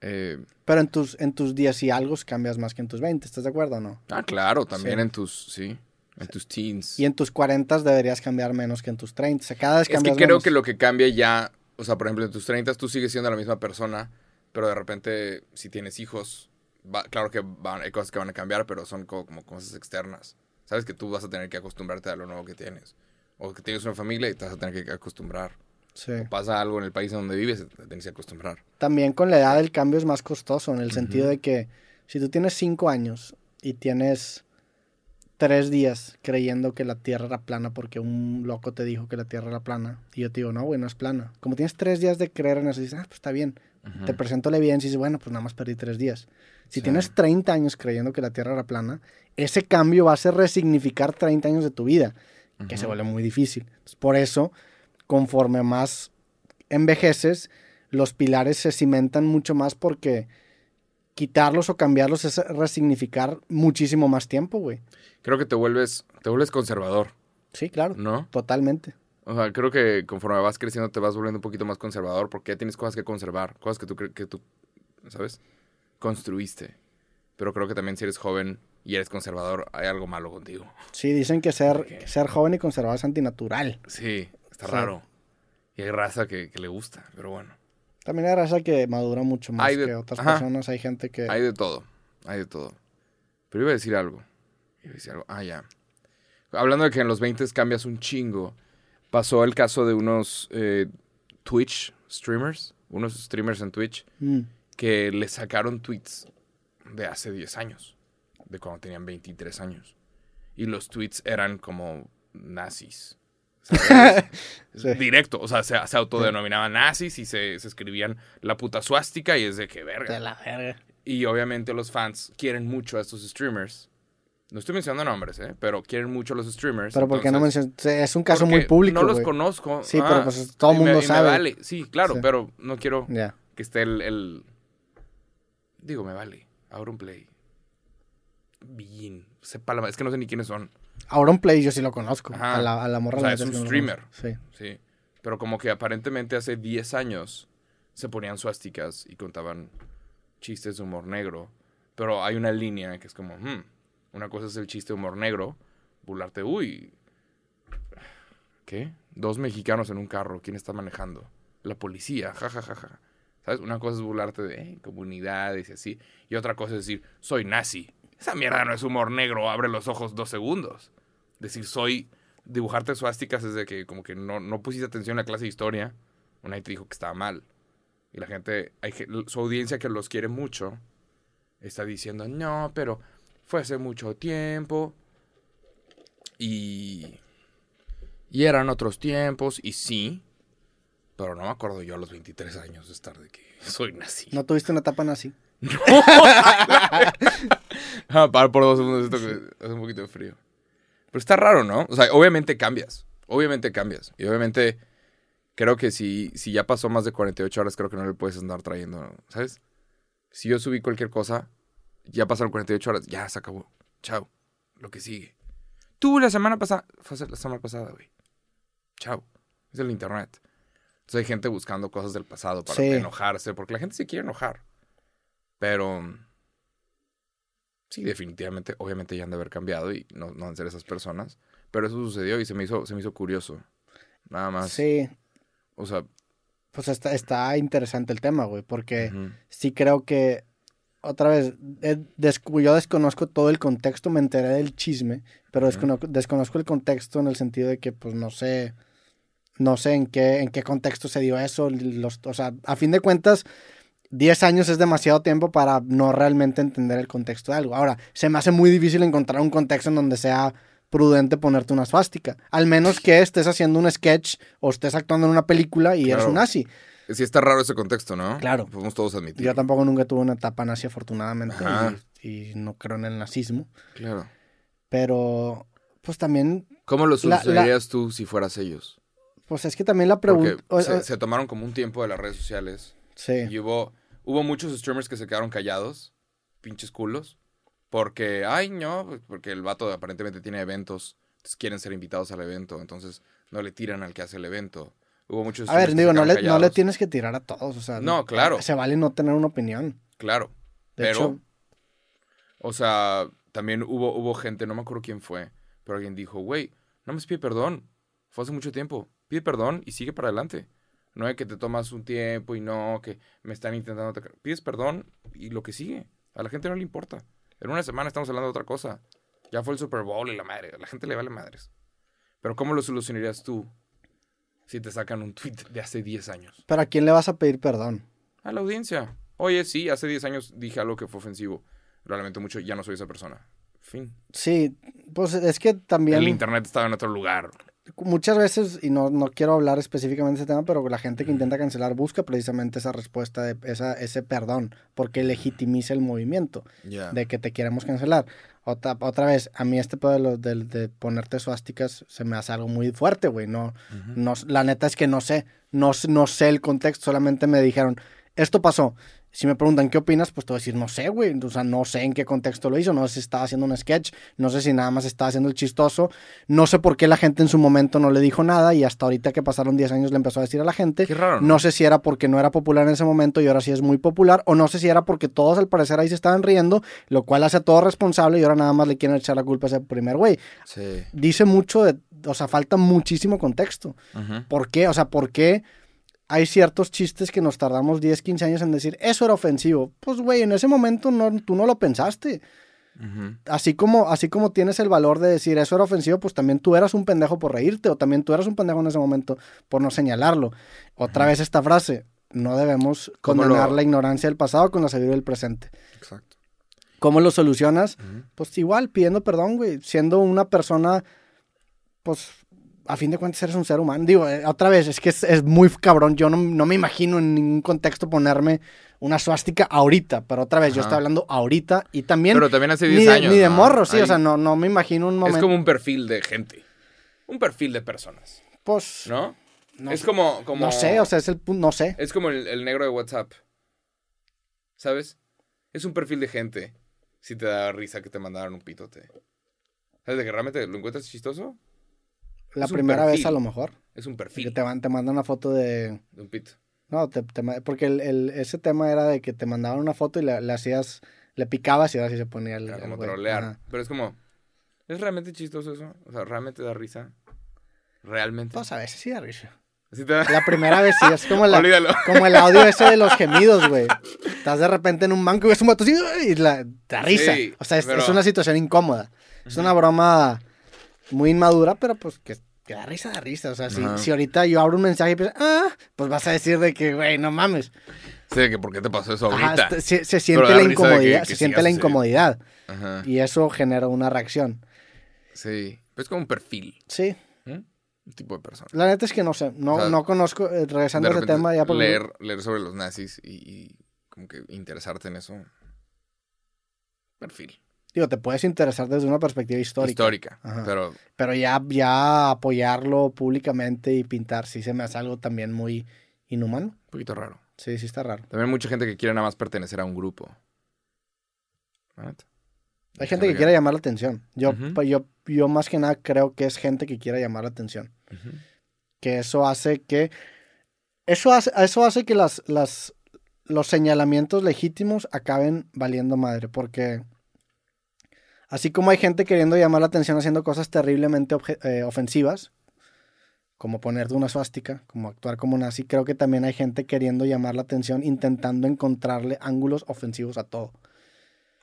Eh, Pero en tus, en tus días y algo cambias más que en tus 20, ¿estás de acuerdo o no? ah, claro, también Sí. en tus, sí, en tus teens. Y en tus 40 deberías cambiar menos que en tus 30. O sea, cada vez Es que cambias creo menos. que lo que cambia ya, o sea, por ejemplo, en tus 30 tú sigues siendo la misma persona, pero de repente si tienes hijos, va- claro que van, hay cosas que van a cambiar, pero son co- como cosas externas. Sabes que tú vas a tener que acostumbrarte a lo nuevo que tienes. O que tienes una familia y te vas a tener que acostumbrar. Sí. Pasa algo en el país en donde vives, te tienes que acostumbrar. También con la edad el cambio es más costoso en el sentido de que si tú tienes 5 años y tienes 3 días creyendo que la Tierra era plana porque un loco te dijo que la Tierra era plana y yo te digo, no, güey, no es plana. Como tienes 3 días de creer en eso, dices, ah, pues está bien. Te presento la evidencia y dices, bueno, pues nada más perdí 3 días. Si Sí. tienes 30 años creyendo que la Tierra era plana, ese cambio va a hacer resignificar 30 años de tu vida, que se vuelve muy difícil. Entonces, por eso, conforme más envejeces, los pilares se cimentan mucho más porque quitarlos o cambiarlos es resignificar muchísimo más tiempo, güey. Creo que te vuelves, te vuelves conservador, Sí, claro, ¿no? totalmente. O sea, creo que conforme vas creciendo te vas volviendo un poquito más conservador porque ya tienes cosas que conservar, cosas que tú, que tú ¿sabes? Construiste. Pero creo que también si eres joven y eres conservador, hay algo malo contigo. Sí, dicen que ser, que ser joven y conservado es antinatural. Sí, está raro. Y hay raza que, que le gusta, pero bueno. También hay raza que madura mucho más de- que otras ajá. personas. Hay gente que... Hay de todo, hay de todo. Pero iba a decir algo. Iba a decir algo. Ah, ya. Hablando de que en los 20 cambias un chingo, pasó el caso de unos eh, Twitch streamers, unos streamers en Twitch, Mm, que le sacaron tweets de hace 10 años, de cuando tenían 23 años. Y los tweets eran como nazis. Sí. Directo, o sea, se, se autodenominaban nazis y se, se escribían la puta suástica y es de que verga. De la verga. Y obviamente los fans quieren mucho a estos streamers. No estoy mencionando nombres, ¿eh? Pero quieren mucho a los streamers. Pero ¿por qué no mencionas? Es un caso porque muy público, No los conozco. Sí, pero, pues, todo y mundo me- y me sabe. vale. Sí, claro, Sí. pero no quiero que esté el, el- Digo, me vale. Auronplay. Bien. Sepa la... Es que no sé ni quiénes son. Auronplay yo sí lo conozco. Ajá. A la, a la morra O sea, es un streamer. Sí. Sí. Pero como que aparentemente hace 10 años se ponían suásticas y contaban chistes de humor negro. Pero hay una línea que es como, hmm, una cosa es el chiste de humor negro, burlarte, uy, ¿qué? Dos mexicanos en un carro, ¿quién está manejando? La policía, jajajaja. ¿Sabes? Una cosa es burlarte de eh, comunidades y así. Y otra cosa es decir, soy nazi. Esa mierda no es humor negro, abre los ojos dos segundos. Decir, soy dibujarte suásticas es de que como que no, no pusiste atención a la clase de historia. Una te dijo que estaba mal. Y la gente, hay, su audiencia que los quiere mucho, está diciendo, no, pero fue hace mucho tiempo. Y... Y eran otros tiempos, y sí. Pero no me acuerdo yo a los 23 años de estar de que soy nazi. ¿No tuviste una etapa así? Ah, para por dos segundos esto que hace un poquito de frío. Pero está raro, ¿no? O sea, obviamente cambias. Obviamente cambias. Y obviamente creo que si, si ya pasó más de 48 horas, creo que no le puedes andar trayendo, ¿sabes? Si yo subí cualquier cosa, ya pasaron 48 horas, ya se acabó. Chao. Lo que sigue. Tú la semana pasada, fue la semana pasada, güey. Chao. Es el internet. Entonces hay gente buscando cosas del pasado para Sí. enojarse, porque la gente se quiere enojar. Pero sí, definitivamente, obviamente ya han de haber cambiado y no, no han de ser esas personas. Pero eso sucedió y se me hizo, se me hizo curioso. Nada más. Sí. O sea, Pues está, está interesante el tema, güey, porque ujú, sí creo que, otra vez, yo desconozco todo el contexto, me enteré del chisme, pero descono- desconozco el contexto en el sentido de que, pues, no sé, no sé en qué, en qué contexto se dio eso, los, o sea, a fin de cuentas, 10 años es demasiado tiempo para no realmente entender el contexto de algo. Ahora, se me hace muy difícil encontrar un contexto en donde sea prudente ponerte una swastika, al menos que estés haciendo un sketch o estés actuando en una película y eres un nazi. sí está raro ese contexto, ¿no? Claro. Podemos todos admitir. Yo tampoco nunca tuve una etapa nazi, afortunadamente, y, y no creo en el nazismo. Claro. Pero, pues también, ¿Cómo lo la- solucionarías tú si fueras ellos? pues es que también la pregunta... se, se tomaron como un tiempo de las redes sociales Sí, y hubo, hubo muchos streamers que se quedaron callados, pinches culos, porque, ay, no, pues, porque el vato aparentemente tiene eventos, entonces quieren ser invitados al evento, entonces no le tiran al que hace el evento. Hubo muchos a ver, digo, no le, no le tienes que tirar a todos, o sea... No, claro. Se vale no tener una opinión. Claro, De pero, hecho, o sea, también hubo, hubo gente, no me acuerdo quién fue, pero alguien dijo, güey, no me pide perdón, fue hace mucho tiempo, pide perdón y sigue para adelante. No es que te tomas un tiempo y no, que me están intentando atacar. Pides perdón y lo que sigue. A la gente no le importa. En una semana estamos hablando de otra cosa. Ya fue el Super Bowl y la madre. A la gente le vale madres. Pero ¿cómo lo solucionarías tú si te sacan un tweet de hace 10 años? ¿pero a quién le vas a pedir perdón? A la audiencia. Oye, sí, hace 10 años dije algo que fue ofensivo. Lo lamento mucho, ya no soy esa persona. Fin. Sí, pues es que también... El internet estaba en otro lugar. Muchas veces, y no, no quiero hablar específicamente de ese tema, pero la gente que intenta cancelar busca precisamente esa respuesta, de esa, ese perdón, porque legitimiza el movimiento Ya. de que te queremos cancelar. Otra, otra vez, a mí este pedo de, de, de ponerte suásticas se me hace algo muy fuerte, güey. No, no, la neta es que no sé, no, no sé el contexto, solamente me dijeron, esto pasó. Si me preguntan qué opinas, pues te voy a decir, no sé, güey. O sea, no sé en qué contexto lo hizo. No sé si estaba haciendo un sketch. No sé si nada más estaba haciendo el chistoso. No sé por qué la gente en su momento no le dijo nada y hasta ahorita que pasaron 10 años le empezó a decir a la gente. Qué raro, ¿no? No sé si era porque no era popular en ese momento y ahora sí es muy popular. O no sé si era porque todos al parecer ahí se estaban riendo, lo cual hace a todo responsable y ahora nada más le quieren echar la culpa a ese primer güey. Sí. Dice mucho de. O sea, falta muchísimo contexto. ¿Por qué? O sea, ¿por qué hay ciertos chistes que nos tardamos 10, 15 años en decir, eso era ofensivo? Pues, güey, en ese momento no, tú no lo pensaste. Así como, así como tienes el valor de decir, eso era ofensivo, pues también tú eras un pendejo por reírte, o también tú eras un pendejo en ese momento por no señalarlo. Otra vez esta frase, no debemos ¿Cómo condenar lo- la ignorancia del pasado con la sabiduría del presente. Exacto. ¿Cómo lo solucionas? Pues igual, pidiendo perdón, güey, siendo una persona, pues, a fin de cuentas eres un ser humano. Digo, eh, otra vez, es que es, es muy cabrón. Yo no, no me imagino en ningún contexto ponerme una suástica ahorita, pero otra vez, yo estoy hablando ahorita y también... Pero también hace ni 10 de, años. ni de ¿no? morro, sí, o sea, no, no me imagino un momento... Es como un perfil de gente. Un perfil de personas, Pues, ¿no? no, es como, como... no sé, o sea, es el punto, no sé. Es como el, el negro de WhatsApp. ¿Sabes? Es un perfil de gente. Si te da risa que te mandaron un pitote. ¿Sabes de que realmente lo encuentras chistoso? La primera vez a lo mejor. Es un Que perfil te, van- te mandan una foto de... de un pito. No, te, te porque el, el- ese tema era de que te mandaban una foto y le, le hacías, le picabas y ahora sí se ponía el... Era como trolear. Ajá. Pero es como... ¿Es realmente chistoso eso? O sea, ¿realmente da risa? ¿Realmente? Pues a veces sí da risa. ¿Sí te da? La primera vez sí, es como, la, como el audio ese de los gemidos, güey. Estás de repente en un banco y ves un vato así y la, da risa. Sí, o sea, es, pero- es una situación incómoda. Es una broma muy inmadura, pero pues que, que da risa, da risa. O sea, si, si ahorita yo abro un mensaje y pienso, ah, pues vas a decir de que, güey, no mames. Sí, que ¿por qué te pasó eso ahorita? se, se siente la que- incomodidad, que se siente la incomodidad. Ajá. Y eso genera una reacción. Sí. Es como un perfil. Sí, ¿eh? Un tipo de persona. la neta es que no sé, no, O sea, no conozco, eh, regresando a ese tema ya por leer, leer sobre los nazis y, y como que interesarte en eso. Perfil. Digo, te puedes interesar desde una perspectiva histórica. Histórica. Ajá. Pero Pero ya, ya apoyarlo públicamente y pintar, sí se me hace algo también muy inhumano. un poquito raro. Sí, sí está raro. También hay mucha gente que quiere nada más pertenecer a un grupo. Hay gente que quiere llamar la atención. Yo, pues, yo, yo más que nada creo que es gente que quiere llamar la atención. Que eso hace que... Eso hace, eso hace que las, las, los señalamientos legítimos acaben valiendo madre. Porque así como hay gente queriendo llamar la atención haciendo cosas terriblemente eh, ofensivas, como ponerte una suástica, como actuar como nazi, creo que también hay gente queriendo llamar la atención intentando encontrarle ángulos ofensivos a todo.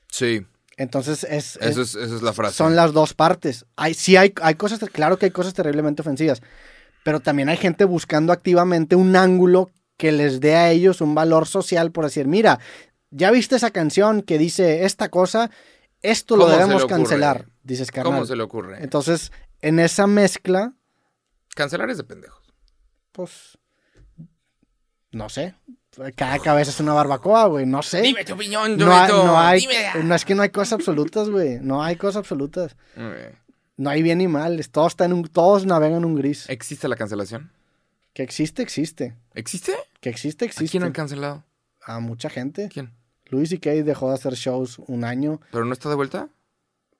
Sí, Entonces es, es- es, esa es la frase. son las dos partes. Hay, sí hay, hay cosas, claro que hay cosas terriblemente ofensivas, pero también hay gente buscando activamente un ángulo que les dé a ellos un valor social por decir, mira, ya viste esa canción que dice esta cosa, esto lo ¿Cómo debemos cancelar, dices ¿Cómo carnal. se le ocurre? Entonces, en esa mezcla, Cancelar es de pendejos. pues, no sé, cada cabeza es una barbacoa, güey, no sé. Dime tu opinión, no, hay, no, hay- Dime. no es que no hay cosas absolutas, güey, no hay cosas absolutas. No hay bien ni mal, todos, están en un, todos navegan en un gris. ¿Existe la cancelación? Que existe, existe. ¿Existe? Que existe, ¿A existe. quién han cancelado? A mucha gente. ¿Quién? Louis C.K. dejó de hacer shows un año. ¿Pero no está de vuelta?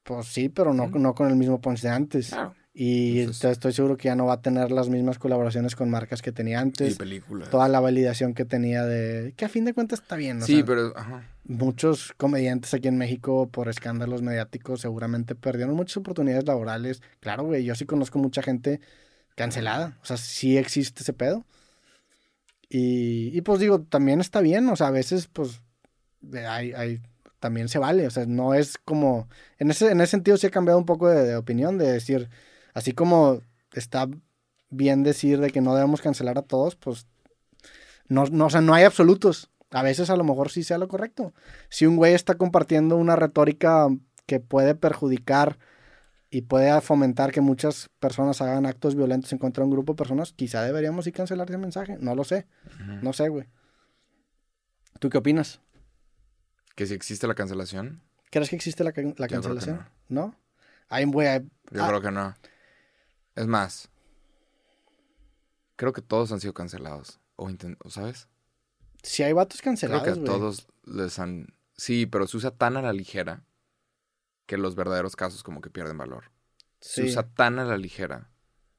Pues sí, pero no, no con el mismo punch de antes. Claro. Y Entonces- estoy seguro que ya no va a tener las mismas colaboraciones con marcas que tenía Y antes. películas. Toda la validación que tenía de... Que a fin de cuentas está bien. o Sí, sea, pero... Ajá. Muchos comediantes aquí en México por escándalos mediáticos seguramente perdieron muchas oportunidades laborales. Claro, güey, yo sí conozco mucha gente cancelada. O sea, sí existe ese pedo. Y, y pues digo, también está bien. O sea, a veces pues hay, hay, también se vale. O sea, no es como... En ese, en ese sentido sí he cambiado un poco de, de opinión, de decir, así como está bien decir de que no debemos cancelar a todos, pues no, no, o sea, no hay absolutos. A veces a lo mejor sí sea lo correcto. Si un güey está compartiendo una retórica que puede perjudicar y puede fomentar que muchas personas hagan actos violentos en contra de un grupo de personas, quizá deberíamos sí cancelar ese mensaje. No lo sé. No sé, güey. ¿Tú qué opinas? ¿Que si existe la cancelación? ¿Crees que existe la, can- la Yo creo que cancelación? ¿No? Hay un güey... hay- Yo ah, creo que no. Es más, creo que todos han sido cancelados. O ¿sabes? Si hay vatos Creo cancelados, que a todos les han... Sí, pero se usa tan a la ligera que los verdaderos casos como que pierden valor. Se usa tan a la ligera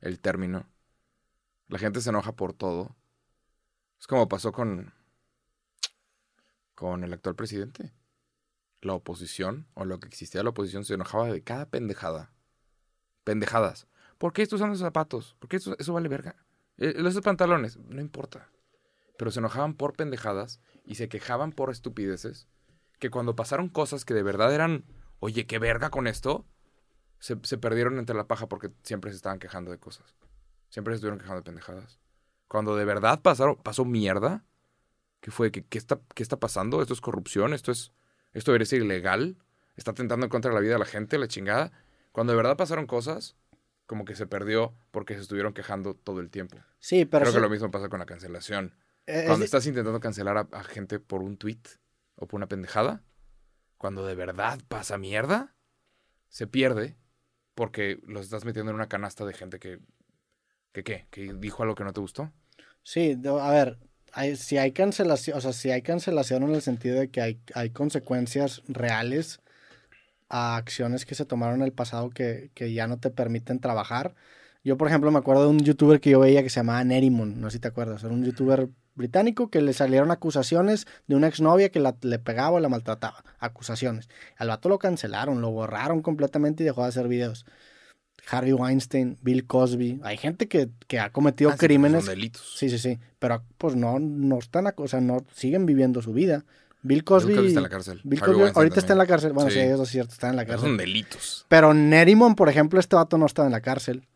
el término. La gente se enoja por todo. Es como pasó con... con el actual presidente. La oposición, o lo que existía la oposición, se enojaba de cada pendejada. Pendejadas. ¿Por qué estás usando zapatos? ¿Por qué eso, eso vale verga? Eh, Esos pantalones, no importa. Pero se enojaban por pendejadas y se quejaban por estupideces. Que cuando pasaron cosas que de verdad eran, oye, qué verga con esto, se, se perdieron entre la paja porque siempre se estaban quejando de cosas. Siempre se estuvieron quejando de pendejadas. Cuando de verdad pasaron, pasó mierda, ¿qué fue? ¿Qué, qué está, ¿Qué está pasando? ¿Esto es corrupción? ¿Esto es esto debería ser ilegal? ¿Está atentando en contra la vida de la gente, la chingada? Cuando de verdad pasaron cosas, como que se perdió porque se estuvieron quejando todo el tiempo. Sí, pero Creo que lo mismo pasa con la cancelación. eh, Cuando estás intentando cancelar a, a gente por un tweet o por una pendejada, cuando de verdad pasa mierda, se pierde porque los estás metiendo en una canasta de gente que, que ¿qué? Que dijo algo que no te gustó. Sí, a ver, hay- si hay cancelación, o sea, si hay cancelación en el sentido de que hay, hay consecuencias reales a acciones que se tomaron en el pasado que, que ya no te permiten trabajar. Yo, por ejemplo, me acuerdo de un youtuber que yo veía que se llamaba Nerimon, no sé si te acuerdas, era un youtuber británico que le salieron acusaciones de una exnovia que la, le pegaba o la maltrataba. Acusaciones. Al vato lo cancelaron, lo borraron completamente y dejó de hacer videos. Harvey Weinstein, Bill Cosby, hay gente que, que ha cometido Ah, sí, crímenes Son delitos. Sí, sí, sí. Pero pues no, no están, o sea, no siguen viviendo su vida. Bill Bill Cosby. Cosby está en la cárcel. Bill Cosby ahorita está en la cárcel. Bueno, sí, Sí. eso es cierto, está en la Pero cárcel. son delitos. Pero Nerimon, por ejemplo, este vato no estaba en la cárcel.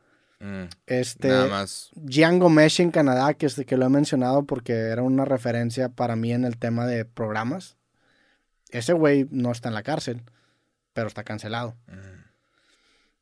Mm, Este. Nada más. Jian Gomesh en Canadá, que, que lo he mencionado porque era una referencia para mí en el tema de programas. Ese güey no está en la cárcel, pero está cancelado. Mm.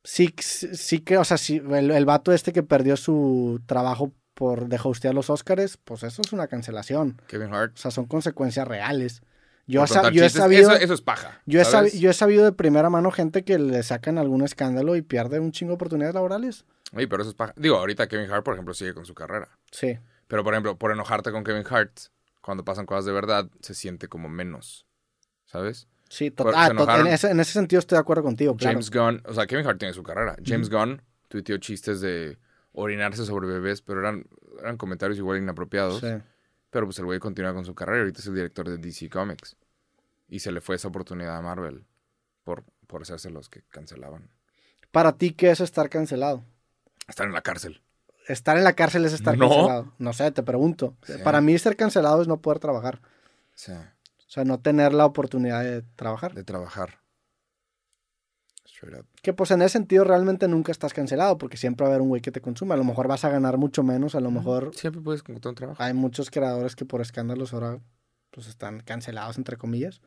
Sí, sí que, o sea, sí, el, el vato este que perdió su trabajo por de hostear los Óscares, pues eso es una cancelación. Kevin Hart. O sea, son consecuencias reales. Yo, he sabido, Eso, eso es paja. yo, he sabi- yo he sabido de primera mano gente que le sacan algún escándalo y pierde un chingo de oportunidades laborales. Oye, pero eso es paja. Digo, ahorita Kevin Hart, por ejemplo, sigue con su carrera. Sí. Pero, por ejemplo, por enojarte con Kevin Hart, cuando pasan cosas de verdad, se siente como menos. ¿Sabes? Sí, total. enojaron. en, ese, en ese sentido estoy de acuerdo contigo, claro. James Gunn, o sea, Kevin Hart tiene su carrera. James Gunn tuiteó chistes de orinarse sobre bebés, pero eran, eran comentarios igual inapropiados. Sí. Pero pues el güey continúa con su carrera. Ahorita es el director de DC Comics. Y se le fue esa oportunidad a Marvel por, por hacerse los que cancelaban. Para ti, ¿qué es estar cancelado? Estar en la cárcel. Estar en la cárcel es estar No. cancelado. No sé, te pregunto. Sí. Para mí, ser cancelado es no poder trabajar. Sea, O sea, no tener la oportunidad de trabajar. de trabajar. Que pues en ese sentido realmente nunca estás cancelado porque siempre va a haber un güey que te consume. A lo mejor vas a ganar mucho menos, a lo mejor Siempre puedes encontrar un trabajo. hay muchos creadores que por escándalos ahora pues están cancelados entre comillas.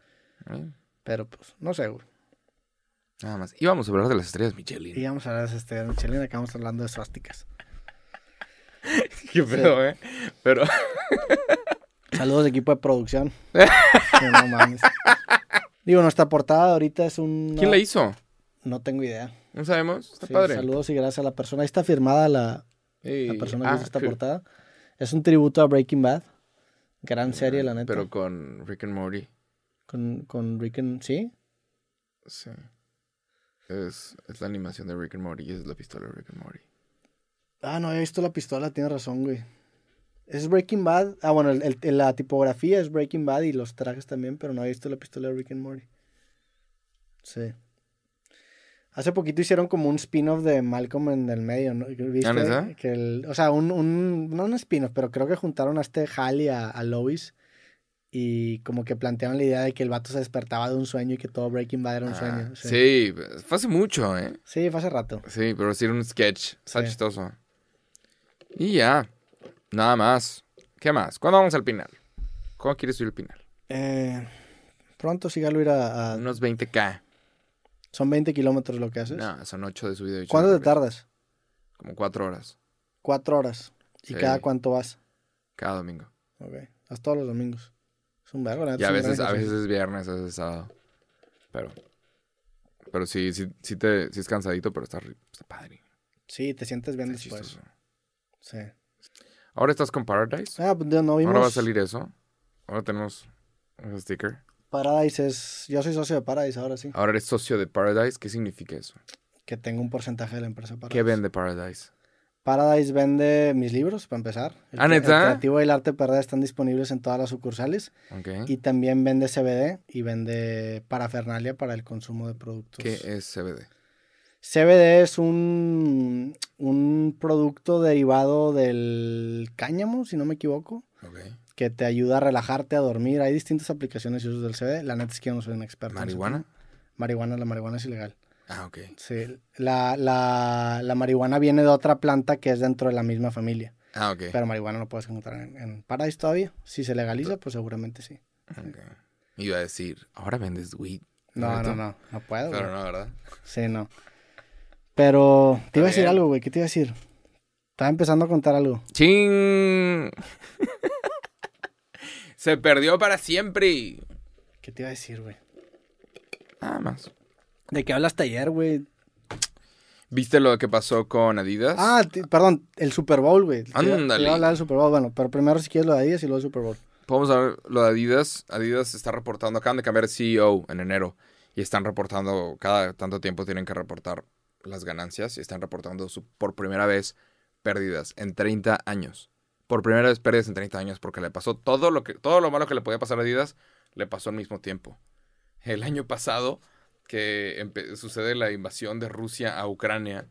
Eh, Pero pues no sé, güey. Nada más. Y vamos a hablar de las estrellas Michelin. Y vamos a ver este Michelin, acabamos hablando de suásticas. Qué pedo, ¿eh? Pero... Saludos equipo de producción. No mames. Digo, nuestra portada ahorita es un... ¿Quién la hizo? No tengo idea. No sabemos. Está Sí, padre. Saludos y gracias a la persona. Ahí está firmada la, Ey, la persona que ah, hizo esta cool. portada. Es un tributo a Breaking Bad. Gran serie, la neta. Pero con Rick and Morty. Con, con Rick and... ¿Sí? Sí. Es, es la animación de Rick and Morty y es la pistola de Rick and Morty. Ah, no había visto la pistola, tienes razón, güey. Es Breaking Bad. Ah, bueno, el- el- la tipografía es Breaking Bad y los trajes también, pero no había visto la pistola de Rick and Morty. Sí. Hace poquito hicieron como un spin-off de Malcolm en el medio, ¿no? ¿Viste? ¿Ah, neta? Que el, o sea, un, un, no un spin-off, pero creo que juntaron a este Hal y a, a Lois y como que planteaban la idea de que el vato se despertaba de un sueño y que todo Breaking Bad era un Ah, sueño. Sí. sí. fue hace mucho, ¿eh? Sí, fue hace rato. Sí, pero sí era un sketch. Está Sí. chistoso. Y ya. Nada más. ¿Qué más? ¿Cuándo vamos al Pinal? ¿Cómo quieres subir al Pinal? Eh, pronto sí, Galo, ir a, a- Unos 20k. Son 20 kilómetros lo que haces. No, son 8 de subida y ocho ¿Cuánto de te tardas? Como 4 horas. Cuatro horas. ¿Y Sí. cada cuánto vas? Cada domingo. Ok. Vas todos los domingos. Es un neta, Y a veces, a veces es viernes, a veces es sábado. Pero. Pero sí, sí, sí, te, sí es cansadito, pero está, está padre. Sí, te sientes bien Está después. chistoso. Sí. Ahora estás con Paradise. Ah, pues ya no vimos. Ahora va a salir eso. Ahora tenemos un sticker. Paradise es. Yo soy socio de Paradise ahora sí. Ahora eres socio de Paradise. ¿Qué significa eso? Que tengo un porcentaje de la empresa Paradise. ¿Qué vende Paradise? Paradise vende mis libros, para empezar. El, Ah, ¿neta? El creativo y el arte perder están disponibles en todas las sucursales. Ok. Y también vende CBD y vende parafernalia para el consumo de productos. ¿Qué es CBD? CBD es un, un producto derivado del cáñamo, si no me equivoco, que te ayuda a relajarte, a dormir. Hay distintas aplicaciones y usos del CBD. La neta es que yo no soy un experto. ¿Marihuana? Marihuana, la marihuana es ilegal. Ah, ok. Sí, la, la, la marihuana viene de otra planta que es dentro de la misma familia. Ah, ok. Pero marihuana no puedes encontrar en, en Paradise todavía. Si se legaliza, pues seguramente sí. Ok. Iba a decir, ahora vendes weed. No, ¿Neta? no, no, no puedo. Pero no, ¿verdad? Sí, no. Pero te iba a decir algo, güey. ¿Qué te iba a decir? Estaba empezando a contar algo. ¡Ching! Se perdió para siempre. ¿Qué te iba a decir, güey? Nada más. ¿De qué hablaste ayer, güey? ¿Viste lo que pasó con Adidas? Ah, perdón, el Super Bowl, güey. Ándale. iba a hablar del Super Bowl. Bueno, pero primero si quieres lo de Adidas y luego el Super Bowl. Podemos ver lo de Adidas. Adidas está reportando, acaban de cambiar de CEO en enero y están reportando, cada tanto tiempo tienen que reportar las ganancias y están reportando su- por primera vez pérdidas en 30 años. Por primera vez pérdidas en 30 años porque le pasó todo lo que todo lo malo que le podía pasar a Adidas le pasó al mismo tiempo. El año pasado que sucede la invasión de Rusia a Ucrania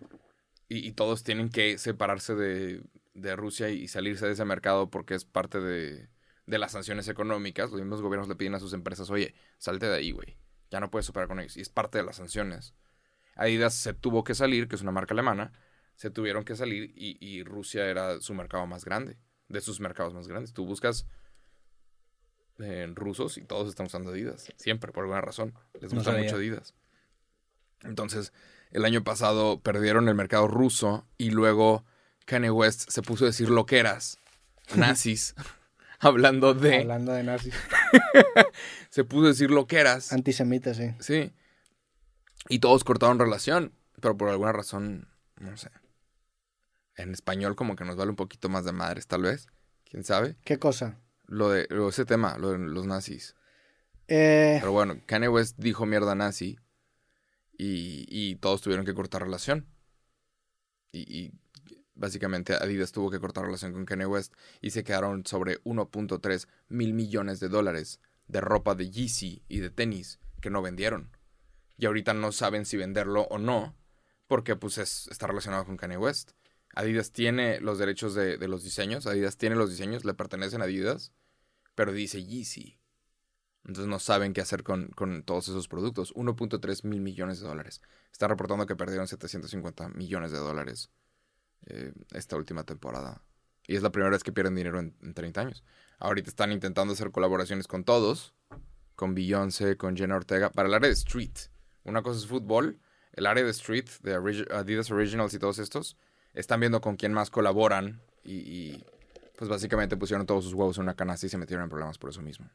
y, y todos tienen que separarse de, de Rusia y salirse de ese mercado porque es parte de, de las sanciones económicas. Los mismos gobiernos le piden a sus empresas, oye, salte de ahí, güey. Ya no puedes operar con ellos. Y es parte de las sanciones. Adidas se tuvo que salir, que es una marca alemana, se tuvieron que salir y, y Rusia era su mercado más grande, de sus mercados más grandes. Tú buscas en rusos y todos están usando Adidas, siempre, por alguna razón. Les gusta mucho Adidas. Entonces, el año pasado perdieron el mercado ruso y luego Kanye West se puso a decir loqueras, nazis, hablando de... Hablando de nazis. Se puso a decir loqueras. Antisemitas, sí. Sí. Y todos cortaron relación, pero por alguna razón, no sé. En español como que nos vale un poquito más de madres, tal vez. ¿Quién sabe? ¿Qué cosa? Lo de lo- ese tema, lo de los nazis. Eh, Pero bueno, Kanye West dijo mierda nazi y, y todos tuvieron que cortar relación. Y, y básicamente Adidas tuvo que cortar relación con Kanye West y se quedaron sobre 1.3 mil millones de dólares de ropa de Yeezy y de tenis que no vendieron. Y ahorita no saben si venderlo o no porque pues es- está relacionado con Kanye West. Adidas tiene los derechos de, los diseños, Adidas tiene los diseños, le pertenecen a Adidas, pero dice Yeezy. Entonces no saben qué hacer con, con todos esos productos. 1.3 mil millones de dólares. Está reportando que perdieron 750 millones de dólares eh, esta última temporada. Y es la primera vez que pierden dinero en, en 30 años. Ahorita están intentando hacer colaboraciones con todos. Con Beyoncé, con Jenna Ortega. Para el área de street. Una cosa es fútbol. El área de street, de Adidas Originals y todos estos, están viendo con quién más colaboran. Y, y, pues básicamente pusieron todos sus huevos en una canasta y se metieron en problemas por eso mismo.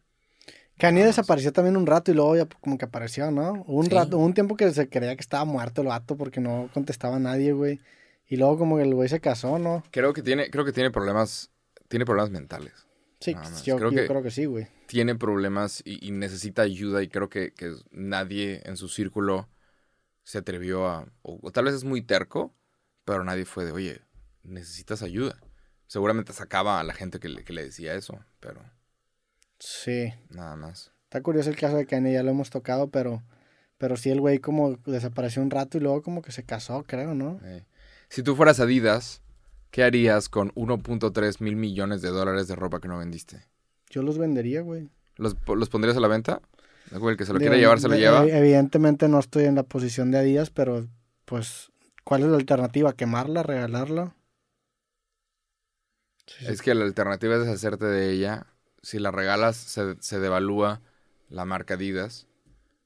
Kanye desapareció también un rato y luego ya como que apareció, ¿no? Un Sí. rato, un tiempo que se creía que estaba muerto el vato porque no contestaba a nadie, güey. Y luego como que el güey se casó, ¿no? Creo que tiene, creo que tiene problemas, tiene problemas mentales. Sí, yo, Creo yo que- creo que sí, güey. Tiene problemas y, y necesita ayuda y creo que, que nadie en su círculo se atrevió a, o, o tal vez es muy terco, pero nadie fue de, oye, necesitas ayuda. Seguramente sacaba a la gente que le, que le decía eso, pero Sí. nada más. Está curioso el caso de Kanye, ya lo hemos tocado, pero, pero sí el güey como desapareció un rato y luego como que se casó, creo, ¿no? Si tú fueras Adidas, ¿qué harías con 1.3 mil millones de dólares de ropa que no vendiste? Yo los vendería, güey. ¿Los, los pondrías a la venta? El que se lo Digo, quiere llevar, se lo de- lleva. ev- Evidentemente no estoy en la posición de Adidas, pero pues, ¿cuál es la alternativa? ¿Quemarla? ¿Regalarla? Sí, sí. Es que la alternativa es deshacerte de ella. Si la regalas, se, se devalúa la marca Adidas.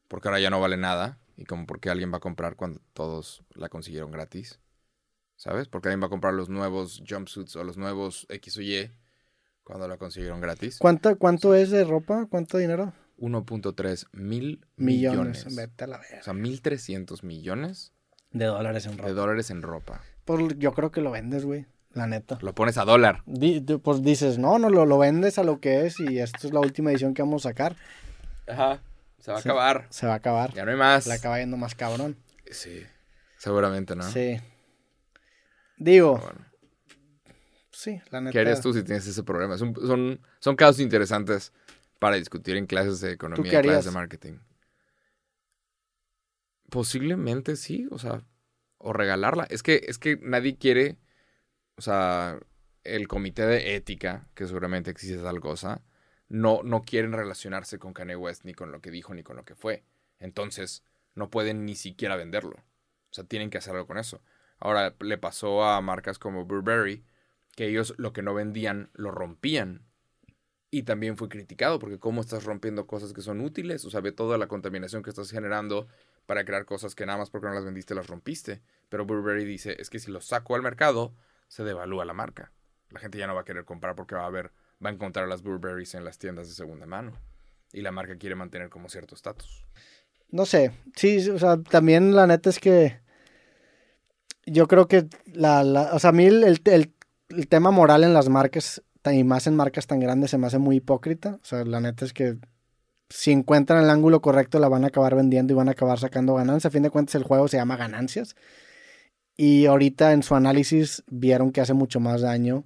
Porque ahora ya no vale nada. Y como porque alguien va a comprar cuando todos la consiguieron gratis. ¿Sabes? Porque alguien va a comprar los nuevos jumpsuits o los nuevos X o Y cuando la consiguieron gratis. ¿Cuánto, ¿Cuánto es de ropa? ¿Cuánto dinero? 1.3 mil Millones. millones. Vete a la O verga. sea, 1.300 millones De dólares en de ropa. dólares en ropa. Pues yo creo que lo vendes, güey. La neta. Lo pones a dólar. Di- di- pues dices, no, no, lo, lo vendes a lo que es y esto es la última edición que vamos a sacar. Ajá. Se va a acabar. Se va a acabar. Ya no hay más. Le acaba yendo más cabrón. Sí. Seguramente, ¿no? Sí. Digo, Bueno. sí, la neta. ¿Qué harías tú si tienes ese problema? Es un- son, son casos interesantes para discutir en clases de economía, en clases de marketing. Posiblemente sí, o sea, o regalarla. Es que, es que nadie quiere, o sea, el comité de ética, que seguramente existe tal cosa, no, no quieren relacionarse con Kanye West ni con lo que dijo ni con lo que fue. Entonces, no pueden ni siquiera venderlo. O sea, tienen que hacer algo con eso. Ahora, le pasó a marcas como Burberry, que ellos lo que no vendían lo rompían. Y también fue criticado porque cómo estás rompiendo cosas que son útiles, o sea, ve toda la contaminación que estás generando para crear cosas que nada más porque no las vendiste las rompiste. Pero Burberry dice, es que si lo saco al mercado, se devalúa la marca. La gente ya no va a querer comprar porque va a ver, va a encontrar las Burberrys en las tiendas de segunda mano. Y la marca quiere mantener como cierto estatus. No sé, sí, o sea, también la neta es que yo creo que la, la o sea, a mí el, el, el tema moral en las marcas y más en marcas tan grandes se me hace muy hipócrita. O sea, la neta es que si encuentran el ángulo correcto la van a acabar vendiendo y van a acabar sacando ganancias. A fin de cuentas el juego se llama ganancias. Y ahorita en su análisis vieron que hace mucho más daño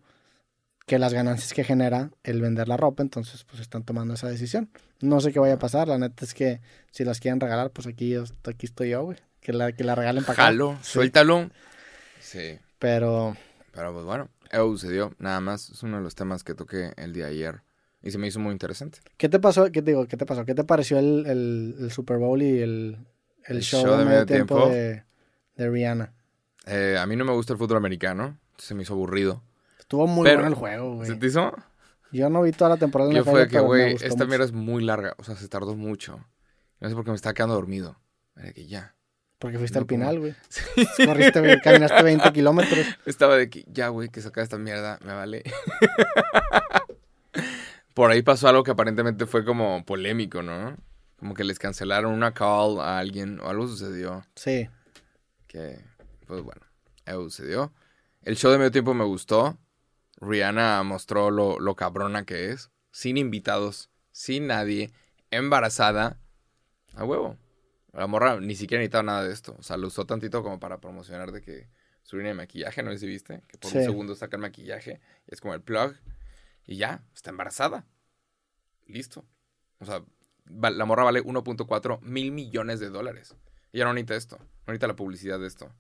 que las ganancias que genera el vender la ropa, entonces pues están tomando esa decisión. No sé qué vaya a pasar, la neta es que si las quieren regalar, pues aquí, aquí estoy yo, güey. Que la, que la regalen para acá. Jalo, suéltalo. Sí. Pero... Pero pues bueno, eso sucedió, nada más. Es uno de los temas que toqué el día de ayer. Y se me hizo muy interesante. ¿Qué te pasó? ¿Qué te digo? ¿Qué te pasó? ¿Qué te pareció el, el, el Super Bowl y el, el, show, de medio tiempo, De, de, Rihanna? Eh, a mí no me gusta el fútbol americano. Se me hizo aburrido. Estuvo muy bueno el juego, güey. ¿Se te hizo? Yo no vi toda la temporada. Yo fue que, güey, esta mierda es muy larga. O sea, se tardó mucho. No sé por qué me estaba quedando dormido. Era que ya. Porque fuiste al final, güey. Sí. Corriste, caminaste 20 kilómetros. Estaba de que, ya, güey, que saca esta mierda, me vale. Por ahí pasó algo que aparentemente fue como polémico, ¿no? Como que les cancelaron una call a alguien o algo sucedió. Sí. Que, pues bueno, algo sucedió. El show de medio tiempo me gustó. Rihanna mostró lo, lo cabrona que es. Sin invitados, sin nadie, embarazada. A huevo. La morra ni siquiera necesitaba nada de esto. O sea, lo usó tantito como para promocionar de que su línea de maquillaje, no si viste, que por un segundo saca el maquillaje y es como el plug. Y ya, está embarazada. Listo. O sea, la morra vale 1.4 mil millones de dólares. Ya no necesita esto. No necesita la publicidad de esto.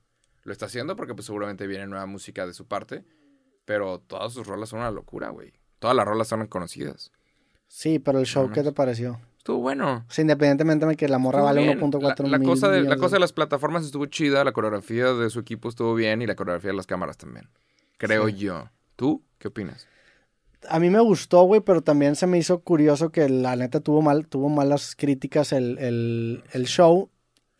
Lo está haciendo porque pues seguramente viene nueva música de su parte. Pero todas sus rolas son una locura, güey. Todas las rolas son conocidas. Sí, pero el show, ¿qué te pareció? Estuvo bueno. Sí, independientemente de que la morra vale 1.4 la, la cosa de La cosa de las plataformas estuvo chida, la coreografía de su equipo estuvo bien y la coreografía de las cámaras también. Creo yo. ¿Tú qué opinas? A mí me gustó, güey, pero también se me hizo curioso que la neta tuvo mal, tuvo malas críticas el, el, el show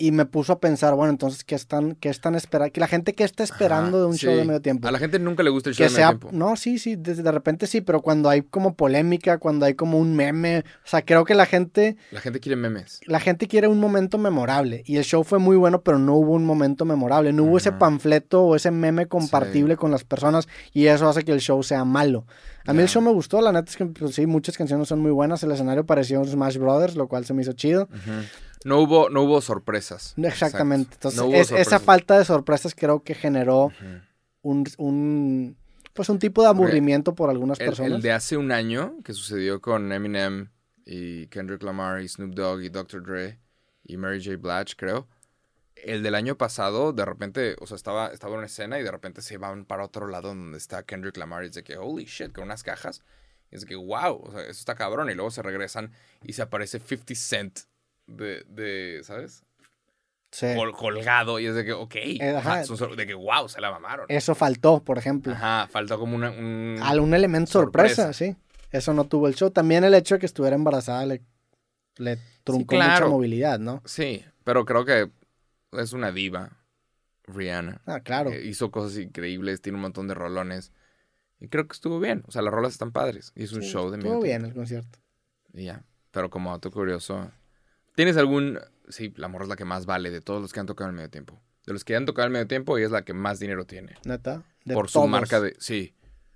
y me puso a pensar, bueno, entonces, ¿qué están, qué están esperando? Que la gente que está esperando de un show de medio tiempo. A la gente nunca le gusta el show de medio tiempo. No, sí, sí, de, de, repente sí, pero cuando hay como polémica, cuando hay como un meme, o sea, creo que la gente... La gente quiere memes. La gente quiere un momento memorable y el show fue muy bueno, pero no hubo un momento memorable, no hubo ese panfleto o ese meme compartible con las personas y eso hace que el show sea malo. A mí el show me gustó, la neta es que pues, sí, muchas canciones son muy buenas, el escenario pareció Smash Brothers, lo cual se me hizo chido. No hubo, no hubo sorpresas. Exactamente. Entonces, esa falta de sorpresas creo que generó un, un, pues un tipo de aburrimiento por algunas personas. El de hace un año, que sucedió con Eminem y Kendrick Lamar y Snoop Dogg y Dr. Dre y Mary J. Blige, creo. El del año pasado, de repente, o sea, estaba, estaba en una escena y de repente se iban para otro lado donde está Kendrick Lamar y es de que, holy shit, con unas cajas. Y es de que, wow, o sea, eso está cabrón. Y luego se regresan y se aparece 50 Cent de, de ¿sabes? Sí. colgado y es de que, ok, Eh, ajá. de que, wow, se la mamaron. Eso faltó, por ejemplo. Ajá, faltó como una, un... Algún elemento sorpresa. sí. Eso no tuvo el show. También el hecho de que estuviera embarazada le, le truncó mucha movilidad, ¿no? Sí, pero creo que es una diva, Rihanna. Ah, claro. Eh, hizo cosas increíbles, tiene un montón de rolones. Y creo que estuvo bien. O sea, las rolas están padres. Y es un show de Estuvo bien el concierto. Y ya. Pero como dato curioso, ¿tienes algún... Sí, la morra es la que más vale de todos los que han tocado en medio tiempo. De los que han tocado en medio tiempo, ella es la que más dinero tiene. Neta. De por todos. su marca de... Sí.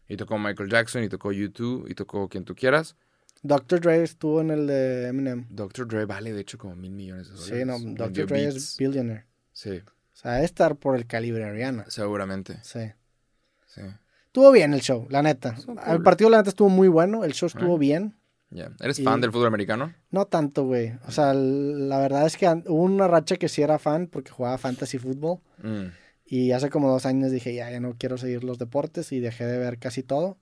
Y tocó Michael Jackson, y tocó U2, y tocó quien tú quieras. Dr. Dre estuvo en el de Eminem. Dr. Dre vale, de hecho, como mil millones de dólares. Sí, no, Dr. Dre es billionaire. Sí, O sea, debe estar por el calibre de Rihanna. seguramente. Sí. Sí. Estuvo bien el show, la neta. El partido, la neta, estuvo muy bueno. El show estuvo bien. ¿Eres Y- fan del fútbol americano? No tanto, güey. O sea, la verdad es que hubo una racha que sí era fan porque jugaba fantasy fútbol. Mm, Y hace como dos años dije, ya, ya no quiero seguir los deportes y dejé de ver casi todo.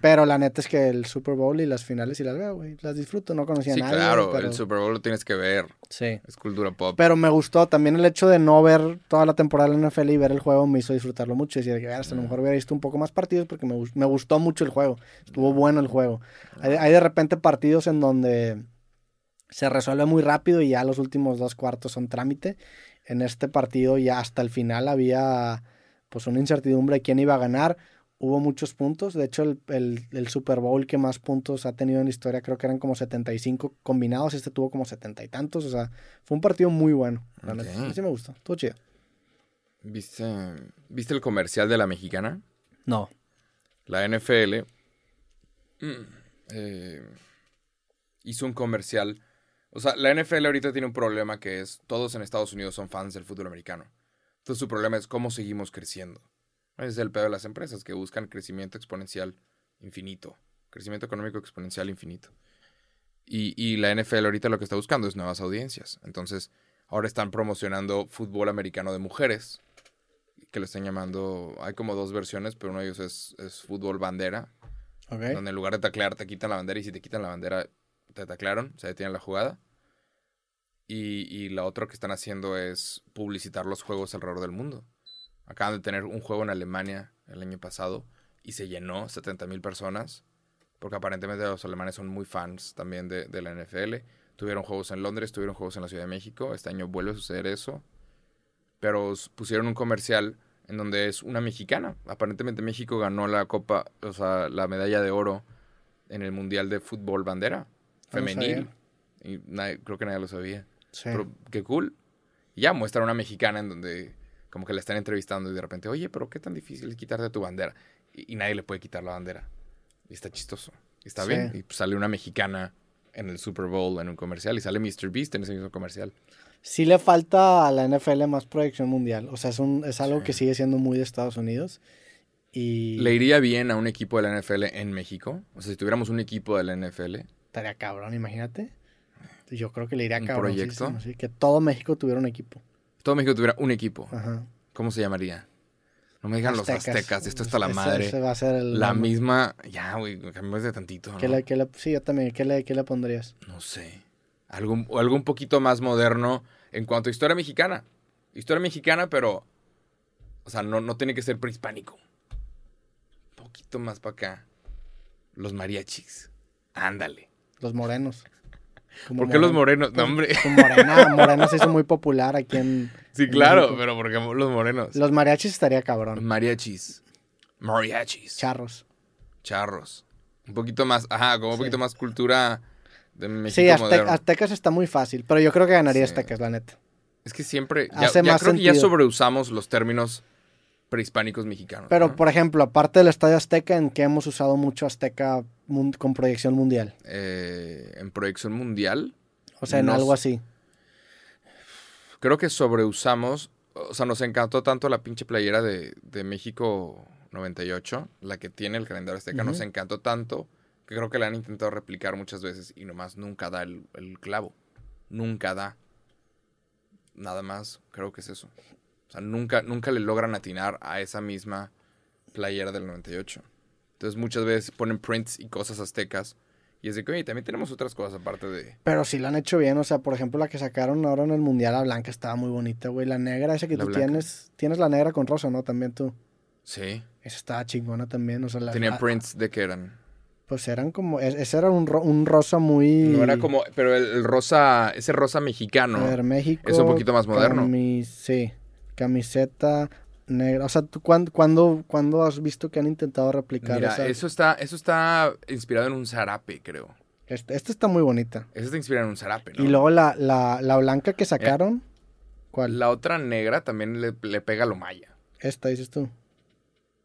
Pero la neta es que el Super Bowl y las finales sí las veo, güey. Las disfruto, no conocía Sí, a nadie. claro, pero... el Super Bowl lo tienes que ver. Sí. Es cultura pop. Pero me gustó también el hecho de no ver toda la temporada de la NFL y ver el juego me hizo disfrutarlo mucho. Y decir que "Ah, hasta a lo mejor hubiera visto un poco más partidos porque me, me gustó mucho el juego. Estuvo bueno el juego. Hay, hay de repente partidos en donde se resuelve muy rápido y ya los últimos dos cuartos son trámite. En este partido ya hasta el final había pues una incertidumbre de quién iba a ganar. Hubo muchos puntos. De hecho, el, el- el Super Bowl que más puntos ha tenido en la historia creo que eran como 75 combinados. Este tuvo como 70 y tantos. O sea, fue un partido muy bueno. La neta. Ok. A mí sí me gustó. Estuvo chido. ¿Viste, ¿Viste el comercial de la mexicana? No. La NFL eh, hizo un comercial. O sea, la NFL ahorita tiene un problema que es todos en Estados Unidos son fans del fútbol americano. Entonces su problema es cómo seguimos creciendo. Ese es el pedo de las empresas que buscan crecimiento exponencial infinito. Crecimiento económico exponencial infinito. Y, y la NFL ahorita lo que está buscando es nuevas audiencias. Entonces, ahora están promocionando fútbol americano de mujeres. Que lo están llamando. Hay como dos versiones, pero uno de ellos es, es fútbol bandera. Ok. Donde en lugar de taclear te quitan la bandera y si te quitan la bandera te taclearon, se detiene la jugada. Y, y la otra que están haciendo es publicitar los juegos alrededor del mundo. Acaban de tener un juego en Alemania el año pasado y se llenó 70 mil personas. Porque aparentemente los alemanes son muy fans también de, de la NFL. Tuvieron juegos en Londres, tuvieron juegos en la Ciudad de México. Este año vuelve a suceder eso. Pero pusieron un comercial en donde es una mexicana. Aparentemente México ganó la copa, o sea, la medalla de oro en el Mundial de Fútbol Bandera No lo femenil. y nadie- creo que nadie lo sabía. Sí. Pero qué cool. Y ya muestra una mexicana en donde como que la están entrevistando y de repente, oye, pero qué tan difícil es quitarte tu bandera. Y, y nadie le puede quitar la bandera. Y está chistoso. Está Sí. bien. Y pues, sale una mexicana en el Super Bowl en un comercial y sale Mr. Beast en ese mismo comercial. Sí le falta a la NFL más proyección mundial. O sea, es, un, es algo Sí. que sigue siendo muy de Estados Unidos. Y ¿Le iría bien a un equipo de la NFL en México? O sea, si tuviéramos un equipo de la NFL. estaría cabrón, imagínate. Yo creo que le iría ¿Un cabrón. proyecto? Sí, que todo México tuviera un equipo. Todo México tuviera un equipo. Ajá. ¿Cómo se llamaría? No me digan los aztecas. Esto está la madre. va a ser el La nombre. misma. Ya, güey, cambiamos de tantito. ¿Qué ¿no? le, qué le- sí, yo también. ¿Qué le, qué le pondrías? No sé. Algo, o algo un poquito más moderno en cuanto a historia mexicana. Historia mexicana, pero. O sea, no, no tiene que ser prehispánico. Un poquito más para acá. Los mariachis. Ándale. Los morenos. Como ¿Por qué los moren- morenos? No, hombre. Pues, Morena, Morena se hizo muy popular aquí en... Sí, en claro, México. pero ¿por qué los morenos? Los mariachis estaría cabrón. Mariachis. Mariachis. Charros. Charros. Un poquito más, ajá, como un Sí. poquito más cultura de México Sí, Azte-. Aztecas está muy fácil, pero yo creo que ganaría Sí. Aztecas, la neta. Es que siempre, ya, Hace ya más creo que ya sobreusamos los términos prehispánicos mexicanos. Pero, ¿no? por ejemplo, aparte del Estadio Azteca, ¿en qué hemos usado mucho Azteca con proyección mundial? Eh, en proyección mundial, O sea, en algo así. creo que sobreusamos, o sea, nos encantó tanto la pinche playera de, de México 98, la que tiene el calendario azteca, nos encantó tanto que creo que la han intentado replicar muchas veces y nomás nunca da el, el clavo. Nunca da. Nada más, creo que es eso. O sea, nunca, nunca le logran atinar a esa misma playera del 98. Entonces muchas veces ponen prints y cosas aztecas. Y es de que, oye, también tenemos otras cosas aparte de... Pero sí lo han hecho bien. O sea, por ejemplo, la que sacaron ahora en el Mundial, la blanca, estaba muy bonita, güey. La negra, esa que La tú blanca. tienes. Tienes la negra con rosa, ¿no? También tú. Sí. Esa estaba chingona también. O sea, la, Tenían la- prints de que eran... Pues eran como. es- Ese era un, ro- un rosa muy. No era como, pero el, rosa, ese rosa mexicano. A ver, México. Es un poquito más moderno. sí. Camiseta negra. O sea, ¿tú cuándo, cuándo, cuándo has visto que han intentado replicar Mira, esa? eso está, eso está inspirado en un zarape, creo. Este- esta está muy bonita. Eso está inspirado en un zarape, ¿no? Y luego la, la, la blanca que sacaron. ¿Cuál? La otra negra también le, le pega a lo maya. Esta dices tú.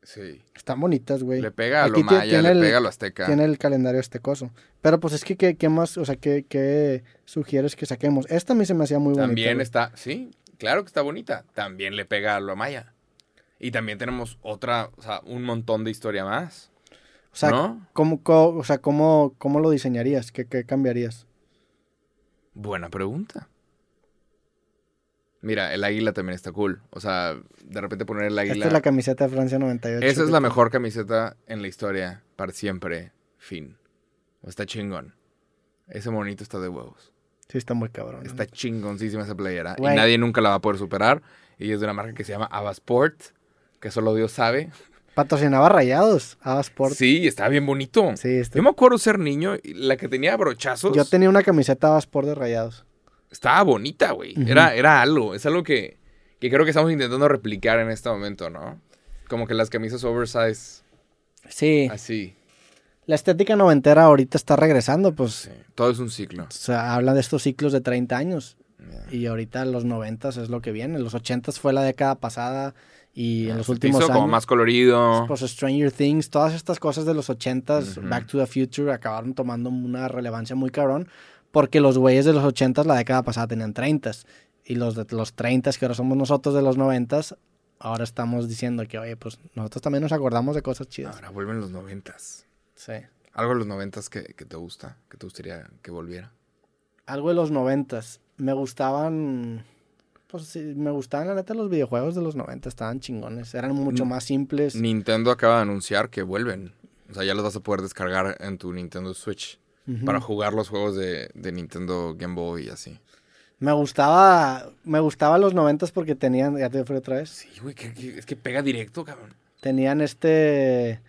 Sí. Están bonitas, güey. Le pega a lo Aquí maya, le el- pega a lo azteca. Tiene el calendario estecoso. Pero pues es que, ¿qué, qué más? O sea, ¿qué, qué sugieres que saquemos? Esta a mí se me hacía muy bonita. También está, sí, claro que está bonita. También le pega a lo maya. Y también tenemos otra, o sea, un montón de historia más. O sea, ¿no? ¿cómo, co- o sea ¿cómo, cómo lo diseñarías? ¿Qué, qué cambiarías? Buena pregunta. Mira, el águila también está cool. O sea, de repente poner el águila. Esta es la camiseta de Francia 98. Esa es la mejor camiseta en la historia. Para siempre. Fin. Está chingón. Ese monito está de huevos. Sí, está muy cabrón. Está chingoncísima esa playera. Y nadie nunca la va a poder superar. Y es de una marca que se llama Avasport. Que solo Dios sabe. Patrocinaba Rayados, a Sport. Sí, está bien bonito. Sí, este- Yo me acuerdo ser niño. y La que tenía brochazos. Yo tenía una camiseta Ava Sport de Rayados. Estaba bonita, güey. Era, era algo. Es algo que, que creo que estamos intentando replicar en este momento, ¿no? Como que las camisas oversize. Sí. Así. La estética noventera ahorita está regresando, pues. Sí. Todo es un ciclo. O sea, habla de estos ciclos de 30 años. Ya. Y ahorita los 90 es lo que viene. Los 80 fue la década pasada. Y en los Se últimos hizo años. como más colorido. Pues Stranger Things, todas estas cosas de los 80s, Ujú. Back to the Future, acabaron tomando una relevancia muy cabrón. Porque los güeyes de los 80s la década pasada tenían 30s. Y los de los 30s, que ahora somos nosotros de los 90s, ahora estamos diciendo que, oye, pues nosotros también nos acordamos de cosas chidas. Ahora vuelven los noventas. Sí. Algo de los noventas que, que te gusta, que te gustaría que volviera. Algo de los 90s. Me gustaban. Pues sí, me gustaban, la neta, los videojuegos de los 90 estaban chingones. Eran mucho Mm. más simples. Nintendo acaba de anunciar que vuelven. O sea, ya los vas a poder descargar en tu Nintendo Switch para jugar los juegos de, de Nintendo Game Boy y así. Me gustaba. Me gustaba los 90s porque tenían. Ya te fui otra vez. Sí, güey, que- que- es que pega directo, cabrón. tenían este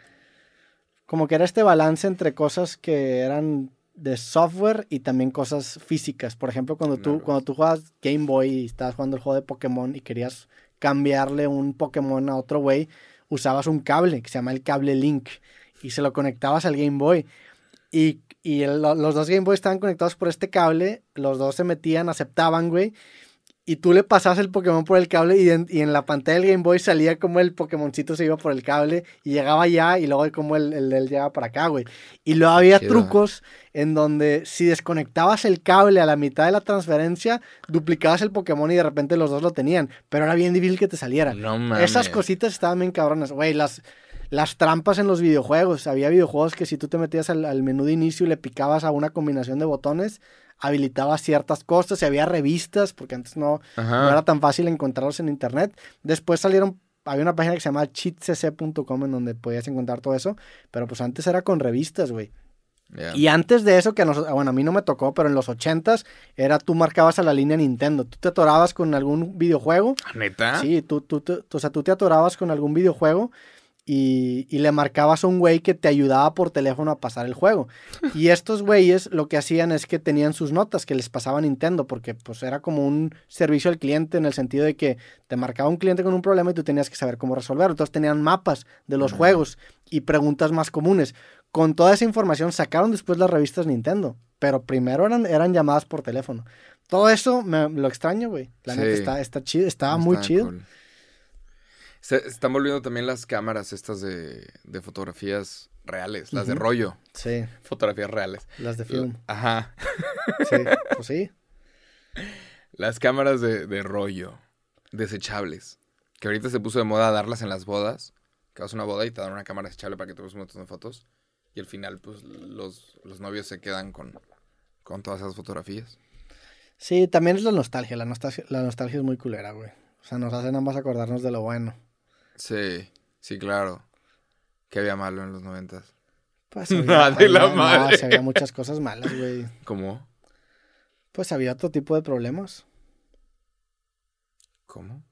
como que era este balance entre cosas que eran de software y también cosas físicas. Por ejemplo, cuando tú cuando tú jugabas Game Boy y estabas jugando el juego de Pokémon y querías cambiarle un Pokémon a otro güey, usabas un cable que se llama el cable Link y se lo conectabas al Game Boy. Y, y el- los dos Game Boy estaban conectados por este cable, los dos se metían, aceptaban, güey. Y tú le pasabas el Pokémon por el cable y en, y en la pantalla del Game Boy salía como el Pokémoncito se iba por el cable y llegaba allá y luego como el, el de él llegaba para acá, güey. Y luego había trucos en donde si desconectabas el cable a la mitad de la transferencia, duplicabas el Pokémon y de repente los dos lo tenían. Pero era bien difícil que te saliera. No mames. Esas cositas estaban bien cabronas. Güey, las, las trampas en los videojuegos. Había videojuegos que si tú te metías al, al menú de inicio y le picabas a una combinación de botones, habilitaba ciertas cosas. Y había revistas, porque antes no, no era tan fácil encontrarlos en internet. Después salieron, había una página que se llamaba cheatcc.com en donde podías encontrar todo eso. Pero pues antes era con revistas, güey. Ya. Y antes de eso, que a nosotros, bueno, a mí no me tocó, pero en los 80s era tú marcabas a la línea Nintendo. Tú te atorabas con algún videojuego ¿Neta? Sí, tú, tú, tú- o sea, tú te atorabas con algún videojuego y, y le marcabas a un güey que te ayudaba por teléfono a pasar el juego. Y estos güeyes lo que hacían es que tenían sus notas que les pasaba Nintendo, porque pues era como un servicio al cliente en el sentido de que te marcaba un cliente con un problema y tú tenías que saber cómo resolverlo. Entonces tenían mapas de los juegos y preguntas más comunes. Con toda esa información sacaron después las revistas Nintendo, pero primero eran, eran llamadas por teléfono. Todo eso me, lo extraño, güey. La Sí. neta está, está chido, estaba Está muy chido. Se están volviendo también las cámaras estas de, de fotografías reales, las de rollo. Sí, Fotografías reales. las de film. Ajá. Sí, pues sí. Las cámaras de, de rollo, desechables. Que ahorita se puso de moda darlas en las bodas. Que vas a una boda y te dan una cámara desechable para que tomes un montón de fotos. Y al final, pues, los, los novios se quedan con, con todas esas fotografías. Sí, también es la nostalgia. La nostalgia, la nostalgia es muy culera, güey. O sea, nos hace nada más acordarnos de lo bueno. Sí, sí, claro. Que había malo en los noventas. Pues Nada de la había- no, madre. sí había muchas cosas malas, güey. ¿Cómo? Pues había otro tipo de problemas. ¿Cómo?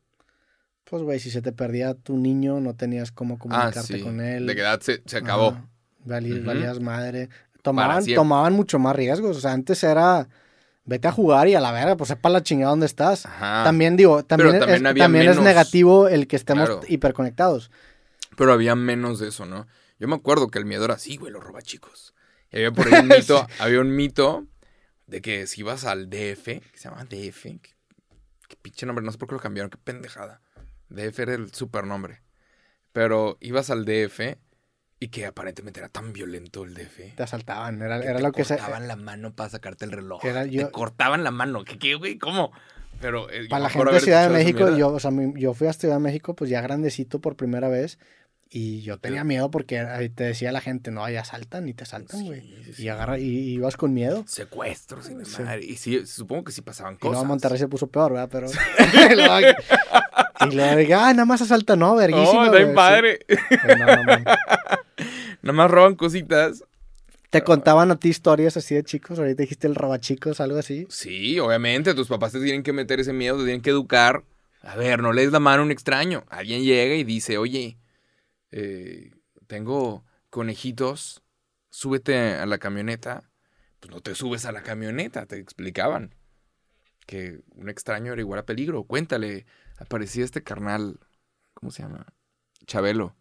Pues, güey, si se te perdía tu niño, no tenías cómo Ah, comunicarte sí. con él. De qué edad se, se acabó. Ujú. Valías madre. Tomaban, tomaban mucho más riesgos. O sea, antes era... Vete a jugar y a la verga, pues sepa la chingada dónde estás. Ajá. También digo, también, también es, negativo el que estemos Claro. hiperconectados. Pero había menos de eso, ¿no? Yo me acuerdo que el miedo era así, güey, los roba chicos. Y había por ahí un mito, había un mito de que si ibas al DF, que se llama DF, que, que pinche nombre, no sé por qué lo cambiaron, qué pendejada. DF era el supernombre. Pero ibas al DF y que aparentemente era tan violento el DF. Te asaltaban, era, que era te lo que se... cortaban la mano para sacarte el reloj. Era yo- Te cortaban la mano. ¿Qué, qué, güey? ¿Cómo? Pero eh, Para la gente de Ciudad de México, yo, o sea, yo fui a Ciudad de México pues ya grandecito por primera vez Y yo tenía miedo porque ahí te decía la gente, no, ya saltan y te saltan, güey. Sí, sí, Y agarra, y, y ibas con miedo. Secuestros y Sí. madre. Y sí, supongo que sí pasaban Y cosas. luego Monterrey se puso peor, ¿verdad? Pero. y luego dije, ah, nada más asalta, no, verguísima. No, está güey". bien padre. Pues no, no, man. Nada más roban cositas. Te contaban a ti historias así de chicos, ahorita dijiste el robachicos, algo así. Sí, obviamente, tus papás te tienen que meter ese miedo, te tienen que educar. A ver, no le des la mano a un extraño. Alguien llega y dice, oye, eh, tengo conejitos, súbete a la camioneta. Pues no te subes a la camioneta, te explicaban. Que un extraño era igual a peligro. Cuéntale, aparecía este carnal, ¿cómo se llama? Chabelo.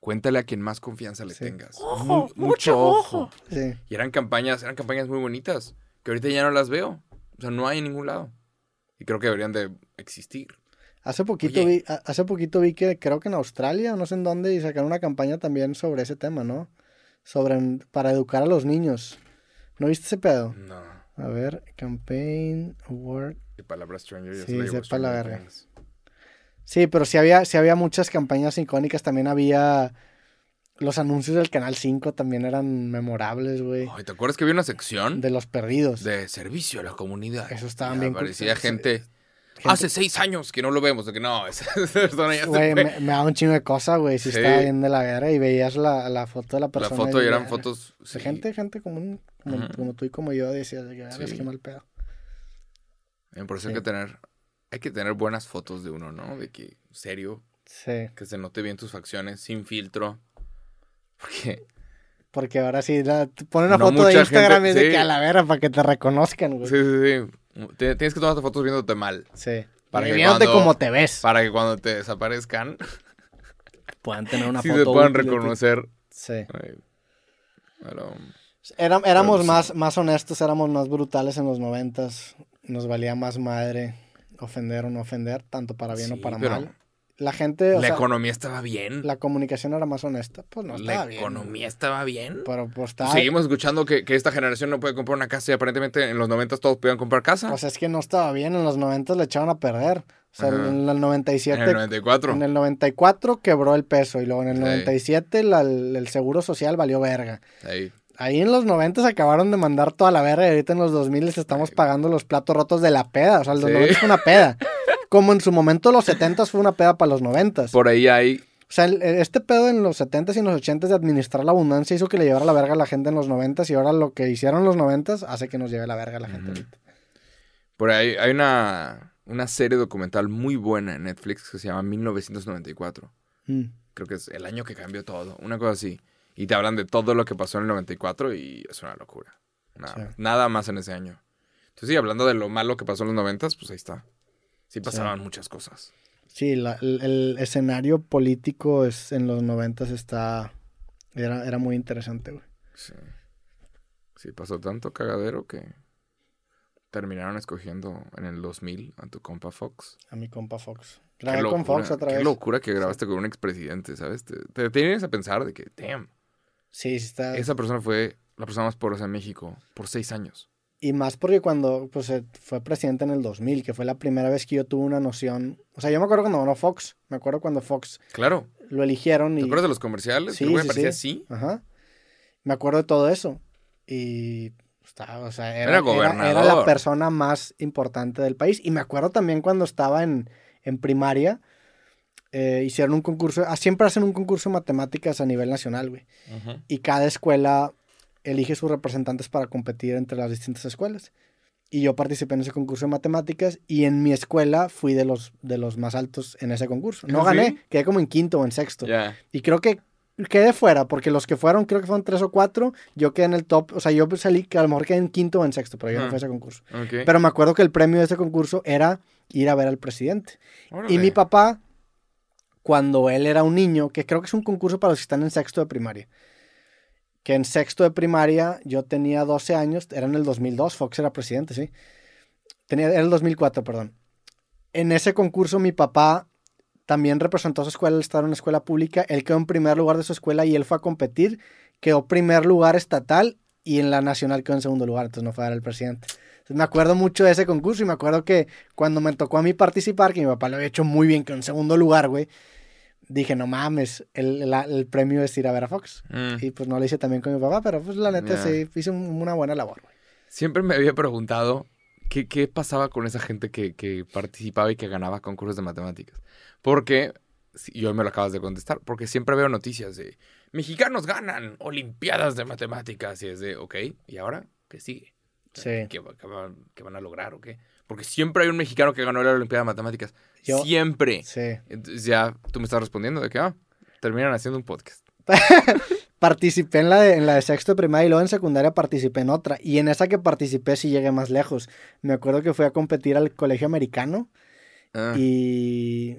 Cuéntale a quien más confianza le Sí. tengas. Ojo, Mu- mucho ojo. Sí. y eran campañas, eran campañas muy bonitas, que ahorita ya no las veo. O sea, no hay en ningún lado. Y creo que deberían de existir. Hace poquito Oye. vi, hace poquito vi que creo que en Australia, o no sé en dónde, y sacaron una campaña también sobre ese tema, ¿no? Sobre para educar a los niños. ¿No viste ese pedo? No. A ver, campaign award. Qué palabra Stranger ya Sí, se la llevó sepa la Stranger verga. Things. Sí, pero sí había, sí había muchas campañas icónicas. También había. Los anuncios del Canal 5 también eran memorables, güey. Ay, ¿Te acuerdas que había una sección De los perdidos. de servicio a la comunidad? Eso estaban Y bien Aparecía cool. gente. Gente- Hace seis años que no lo vemos. De que no, esa persona ya Güey, me, me daba un chingo de cosas, güey. Si Sí. estaba bien de la guerra y veías la, la foto de la La persona. foto y eran fotos. De sí. gente, gente común, como, tú y como yo, decías de que "Verga, es Sí. que mal pedo. Hay Sí. que tener. Hay que tener buenas fotos de uno, ¿no? De que serio, Sí. que se note bien tus facciones, sin filtro. Porque Porque ahora sí, la, te ponen una No foto de Instagram gente- y es de sí. que a la vera para que te reconozcan, güey. Sí, sí, sí. Te- Tienes que tomarte fotos viéndote mal. Sí. Para Y que viéndote cuando- como te ves. Para que cuando te desaparezcan, Puedan tener una sí foto. puedan útil de ti. reconocer. Sí. Pero, Era- éramos Pero sí. más, más honestos, éramos más brutales en los noventas. Nos valía más madre ofender o no ofender, tanto para bien Sí, o para pero mal. La gente, o la sea, economía estaba bien. la comunicación era más honesta. Pues no estaba la bien. economía estaba bien. Pero pues Pues estaba... seguimos escuchando que, que esta generación no puede comprar una casa y aparentemente en los 90 todos podían comprar casa. Pues es que no estaba bien, en los noventas le echaban a perder. O sea, Ajá. en el 97... en el 94. En el 94 quebró el peso y luego en el Sí. 97 la- el, el seguro social valió verga. Ahí. Ahí en los 90 acabaron de mandar toda la verga y ahorita en los 2000 les estamos pagando los platos rotos de la peda. O sea, los Sí. 90 fue una peda. Como en su momento los 70 fue una peda para los 90. Por ahí hay. O sea, este pedo en los 70s y en los 80s de administrar la abundancia hizo que le llevara la verga a la gente en los 90s y ahora lo que hicieron los 90s hace que nos lleve la verga a la gente ahorita. Por ahí hay una, una serie documental muy buena en Netflix que se llama 1994. Mm. Creo que es el año que cambió todo. Una cosa así. Y te hablan de todo lo que pasó en el 94 y es una locura. Nada, Sí. más. Nada más en ese año. Entonces, sí, hablando de lo malo que pasó en los 90, pues ahí está. Sí pasaban muchas cosas. Sí, la- el, el escenario político es, en los 90s está... Era, era muy interesante, güey. Sí. Sí, pasó tanto cagadero que terminaron escogiendo en el 2000 a tu compa Fox. A mi compa Fox. Qué Grabé con Fox otra qué vez. locura que grabaste con un expresidente, ¿sabes? Te, te tienes a pensar de que, damn, Sí, está. esa persona fue la persona más poderosa de México por seis años. Y más porque cuando pues, eh, fue presidente en el 2000, que fue la primera vez que yo tuve una noción. O sea, yo me acuerdo cuando ganó Fox. Me acuerdo cuando Fox Claro. lo eligieron ¿Te y. acuerdas de los comerciales? Sí, que me sí, parecía sí. así. Ajá. Me acuerdo de todo eso. Y. Estaba, o sea, era, Era era- gobernador. era la persona más importante del país. Y me acuerdo también cuando estaba en, en primaria. Eh, hicieron un concurso. ah, siempre hacen un concurso de matemáticas a nivel nacional, güey. y cada escuela elige sus representantes para competir entre las distintas escuelas. Y yo participé en ese concurso de matemáticas y en mi escuela fui de los, de los más altos en ese concurso. No ¿Ah, gané, quedé como en quinto o en sexto. Ya. Y creo que quedé fuera, porque los que fueron, creo que fueron tres o cuatro, yo quedé en el top, o sea, yo salí que a lo mejor quedé en quinto o en sexto, pero yo no fui a ese concurso. Ok. Pero me acuerdo que el premio de ese concurso era ir a ver al presidente. Y Órale. mi papá, cuando él era un niño, que creo que es un concurso para los que están en sexto de primaria, que en sexto de primaria yo tenía 12 años, era en el 2002, Fox era presidente, sí. Tenía, era el 2004, perdón. En ese concurso mi papá también representó a su escuela, él estaba en una escuela pública, él quedó en primer lugar de su escuela y él fue a competir, quedó primer lugar estatal y en la nacional quedó en segundo lugar, entonces no fue a dar el presidente. Me acuerdo mucho de ese concurso y me acuerdo que cuando me tocó a mí participar, que mi papá lo había hecho muy bien, quedó en segundo lugar, güey. dije, no mames, el, la- el premio es ir a ver a Fox. Mm. Y pues no lo hice también con mi papá, pero pues la neta sí, hice un- una buena labor. güey. Siempre me había preguntado qué, qué pasaba con esa gente que, que participaba y que ganaba concursos de matemáticas. Porque, sí, yo me lo acabas de contestar, porque siempre veo noticias de mexicanos ganan olimpiadas de matemáticas y es de, ok, ¿y ahora qué sigue? Sí. ¿Qué, va- qué van, qué van a lograr o qué? Porque siempre hay un mexicano que ganó la olimpiada de matemáticas. Yo- siempre. Sí. Entonces ya tú me estás respondiendo de que, ah, terminan haciendo un podcast. Participé en la, de, en la de sexto de primaria y luego en secundaria participé en otra. Y en esa que participé sí llegué más lejos. Me acuerdo que fui a competir al colegio americano Ah, y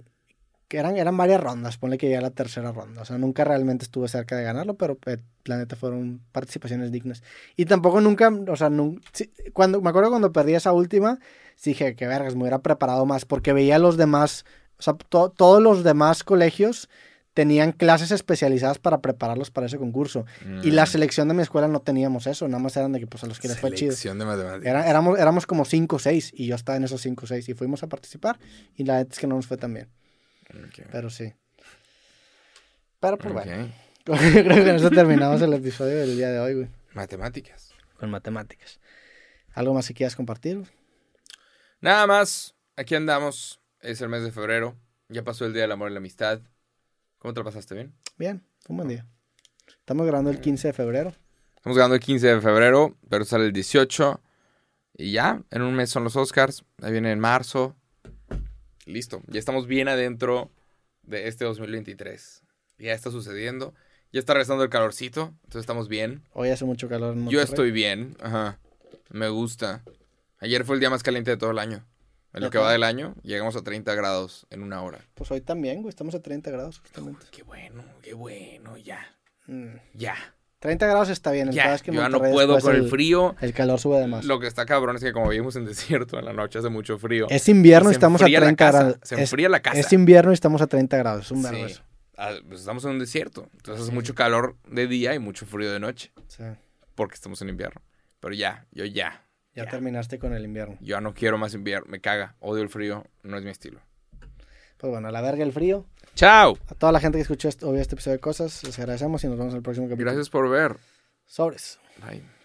que eran, eran varias rondas. Ponle que llegué a la tercera ronda. O sea, nunca realmente estuve cerca de ganarlo, pero eh, la neta fueron participaciones dignas. Y tampoco nunca, o sea, nun- sí, cuando, me acuerdo cuando perdí esa última, dije que vergas, me hubiera preparado más porque veía a los demás, o sea, to- todos los demás colegios tenían clases especializadas para prepararlos para ese concurso. Y la mm, selección de mi escuela no teníamos eso, nada más eran de que pues a los que les fue chido. Selección de matemáticas. Era- éramos, éramos como 5 o 6 y yo estaba en esos 5 o 6 y fuimos a participar y la neta es que no nos fue tan bien, Pero sí. Pero pues Ok. bueno, creo que con eso terminamos el episodio del día de hoy, güey, Matemáticas. con matemáticas. ¿Algo más que quieras compartir? Nada más, aquí andamos. Es el mes de febrero. Ya pasó el Día del Amor y la Amistad. ¿Cómo te lo pasaste bien? Bien, fue un buen día. Estamos grabando el 15 de febrero. Estamos grabando el 15 de febrero, pero sale el 18. Y ya, en un mes son los Oscars. Ahí viene en marzo. Listo, ya estamos bien adentro de este 2023. Ya está sucediendo. Ya está regresando el calorcito, entonces estamos bien. Hoy hace mucho calor en Yo estoy bien, ajá. Me gusta. Ayer fue el día más caliente de todo el año. En lo que va del año, llegamos a 30 grados en una hora. Pues hoy también, güey, estamos a 30 grados justamente. Qué bueno, qué bueno, ya. Mm. Ya. 30 grados está bien, el Ya. pedo es que Yo ya no puedo con el frío. El calor sube de más. Lo que está cabrón es que como vivimos en desierto en la noche hace mucho frío. Es invierno y estamos a enfría la 30 casa, grados. se enfría la casa. Es invierno y estamos a 30 grados. Es un verbo Sí. Ah, pues estamos en un desierto. Entonces hace mucho calor de día y mucho frío de noche. Sí. Porque estamos en invierno. Pero ya, yo ya. Ya Ya. terminaste con el invierno. Yo ya no quiero más invierno. Me caga. Odio el frío. No es mi estilo. Pues bueno, a la verga el frío. ¡Chao! A toda la gente que escuchó este, este episodio de cosas, les agradecemos y nos vemos en el próximo capítulo. Gracias por ver. Sobres. Bye.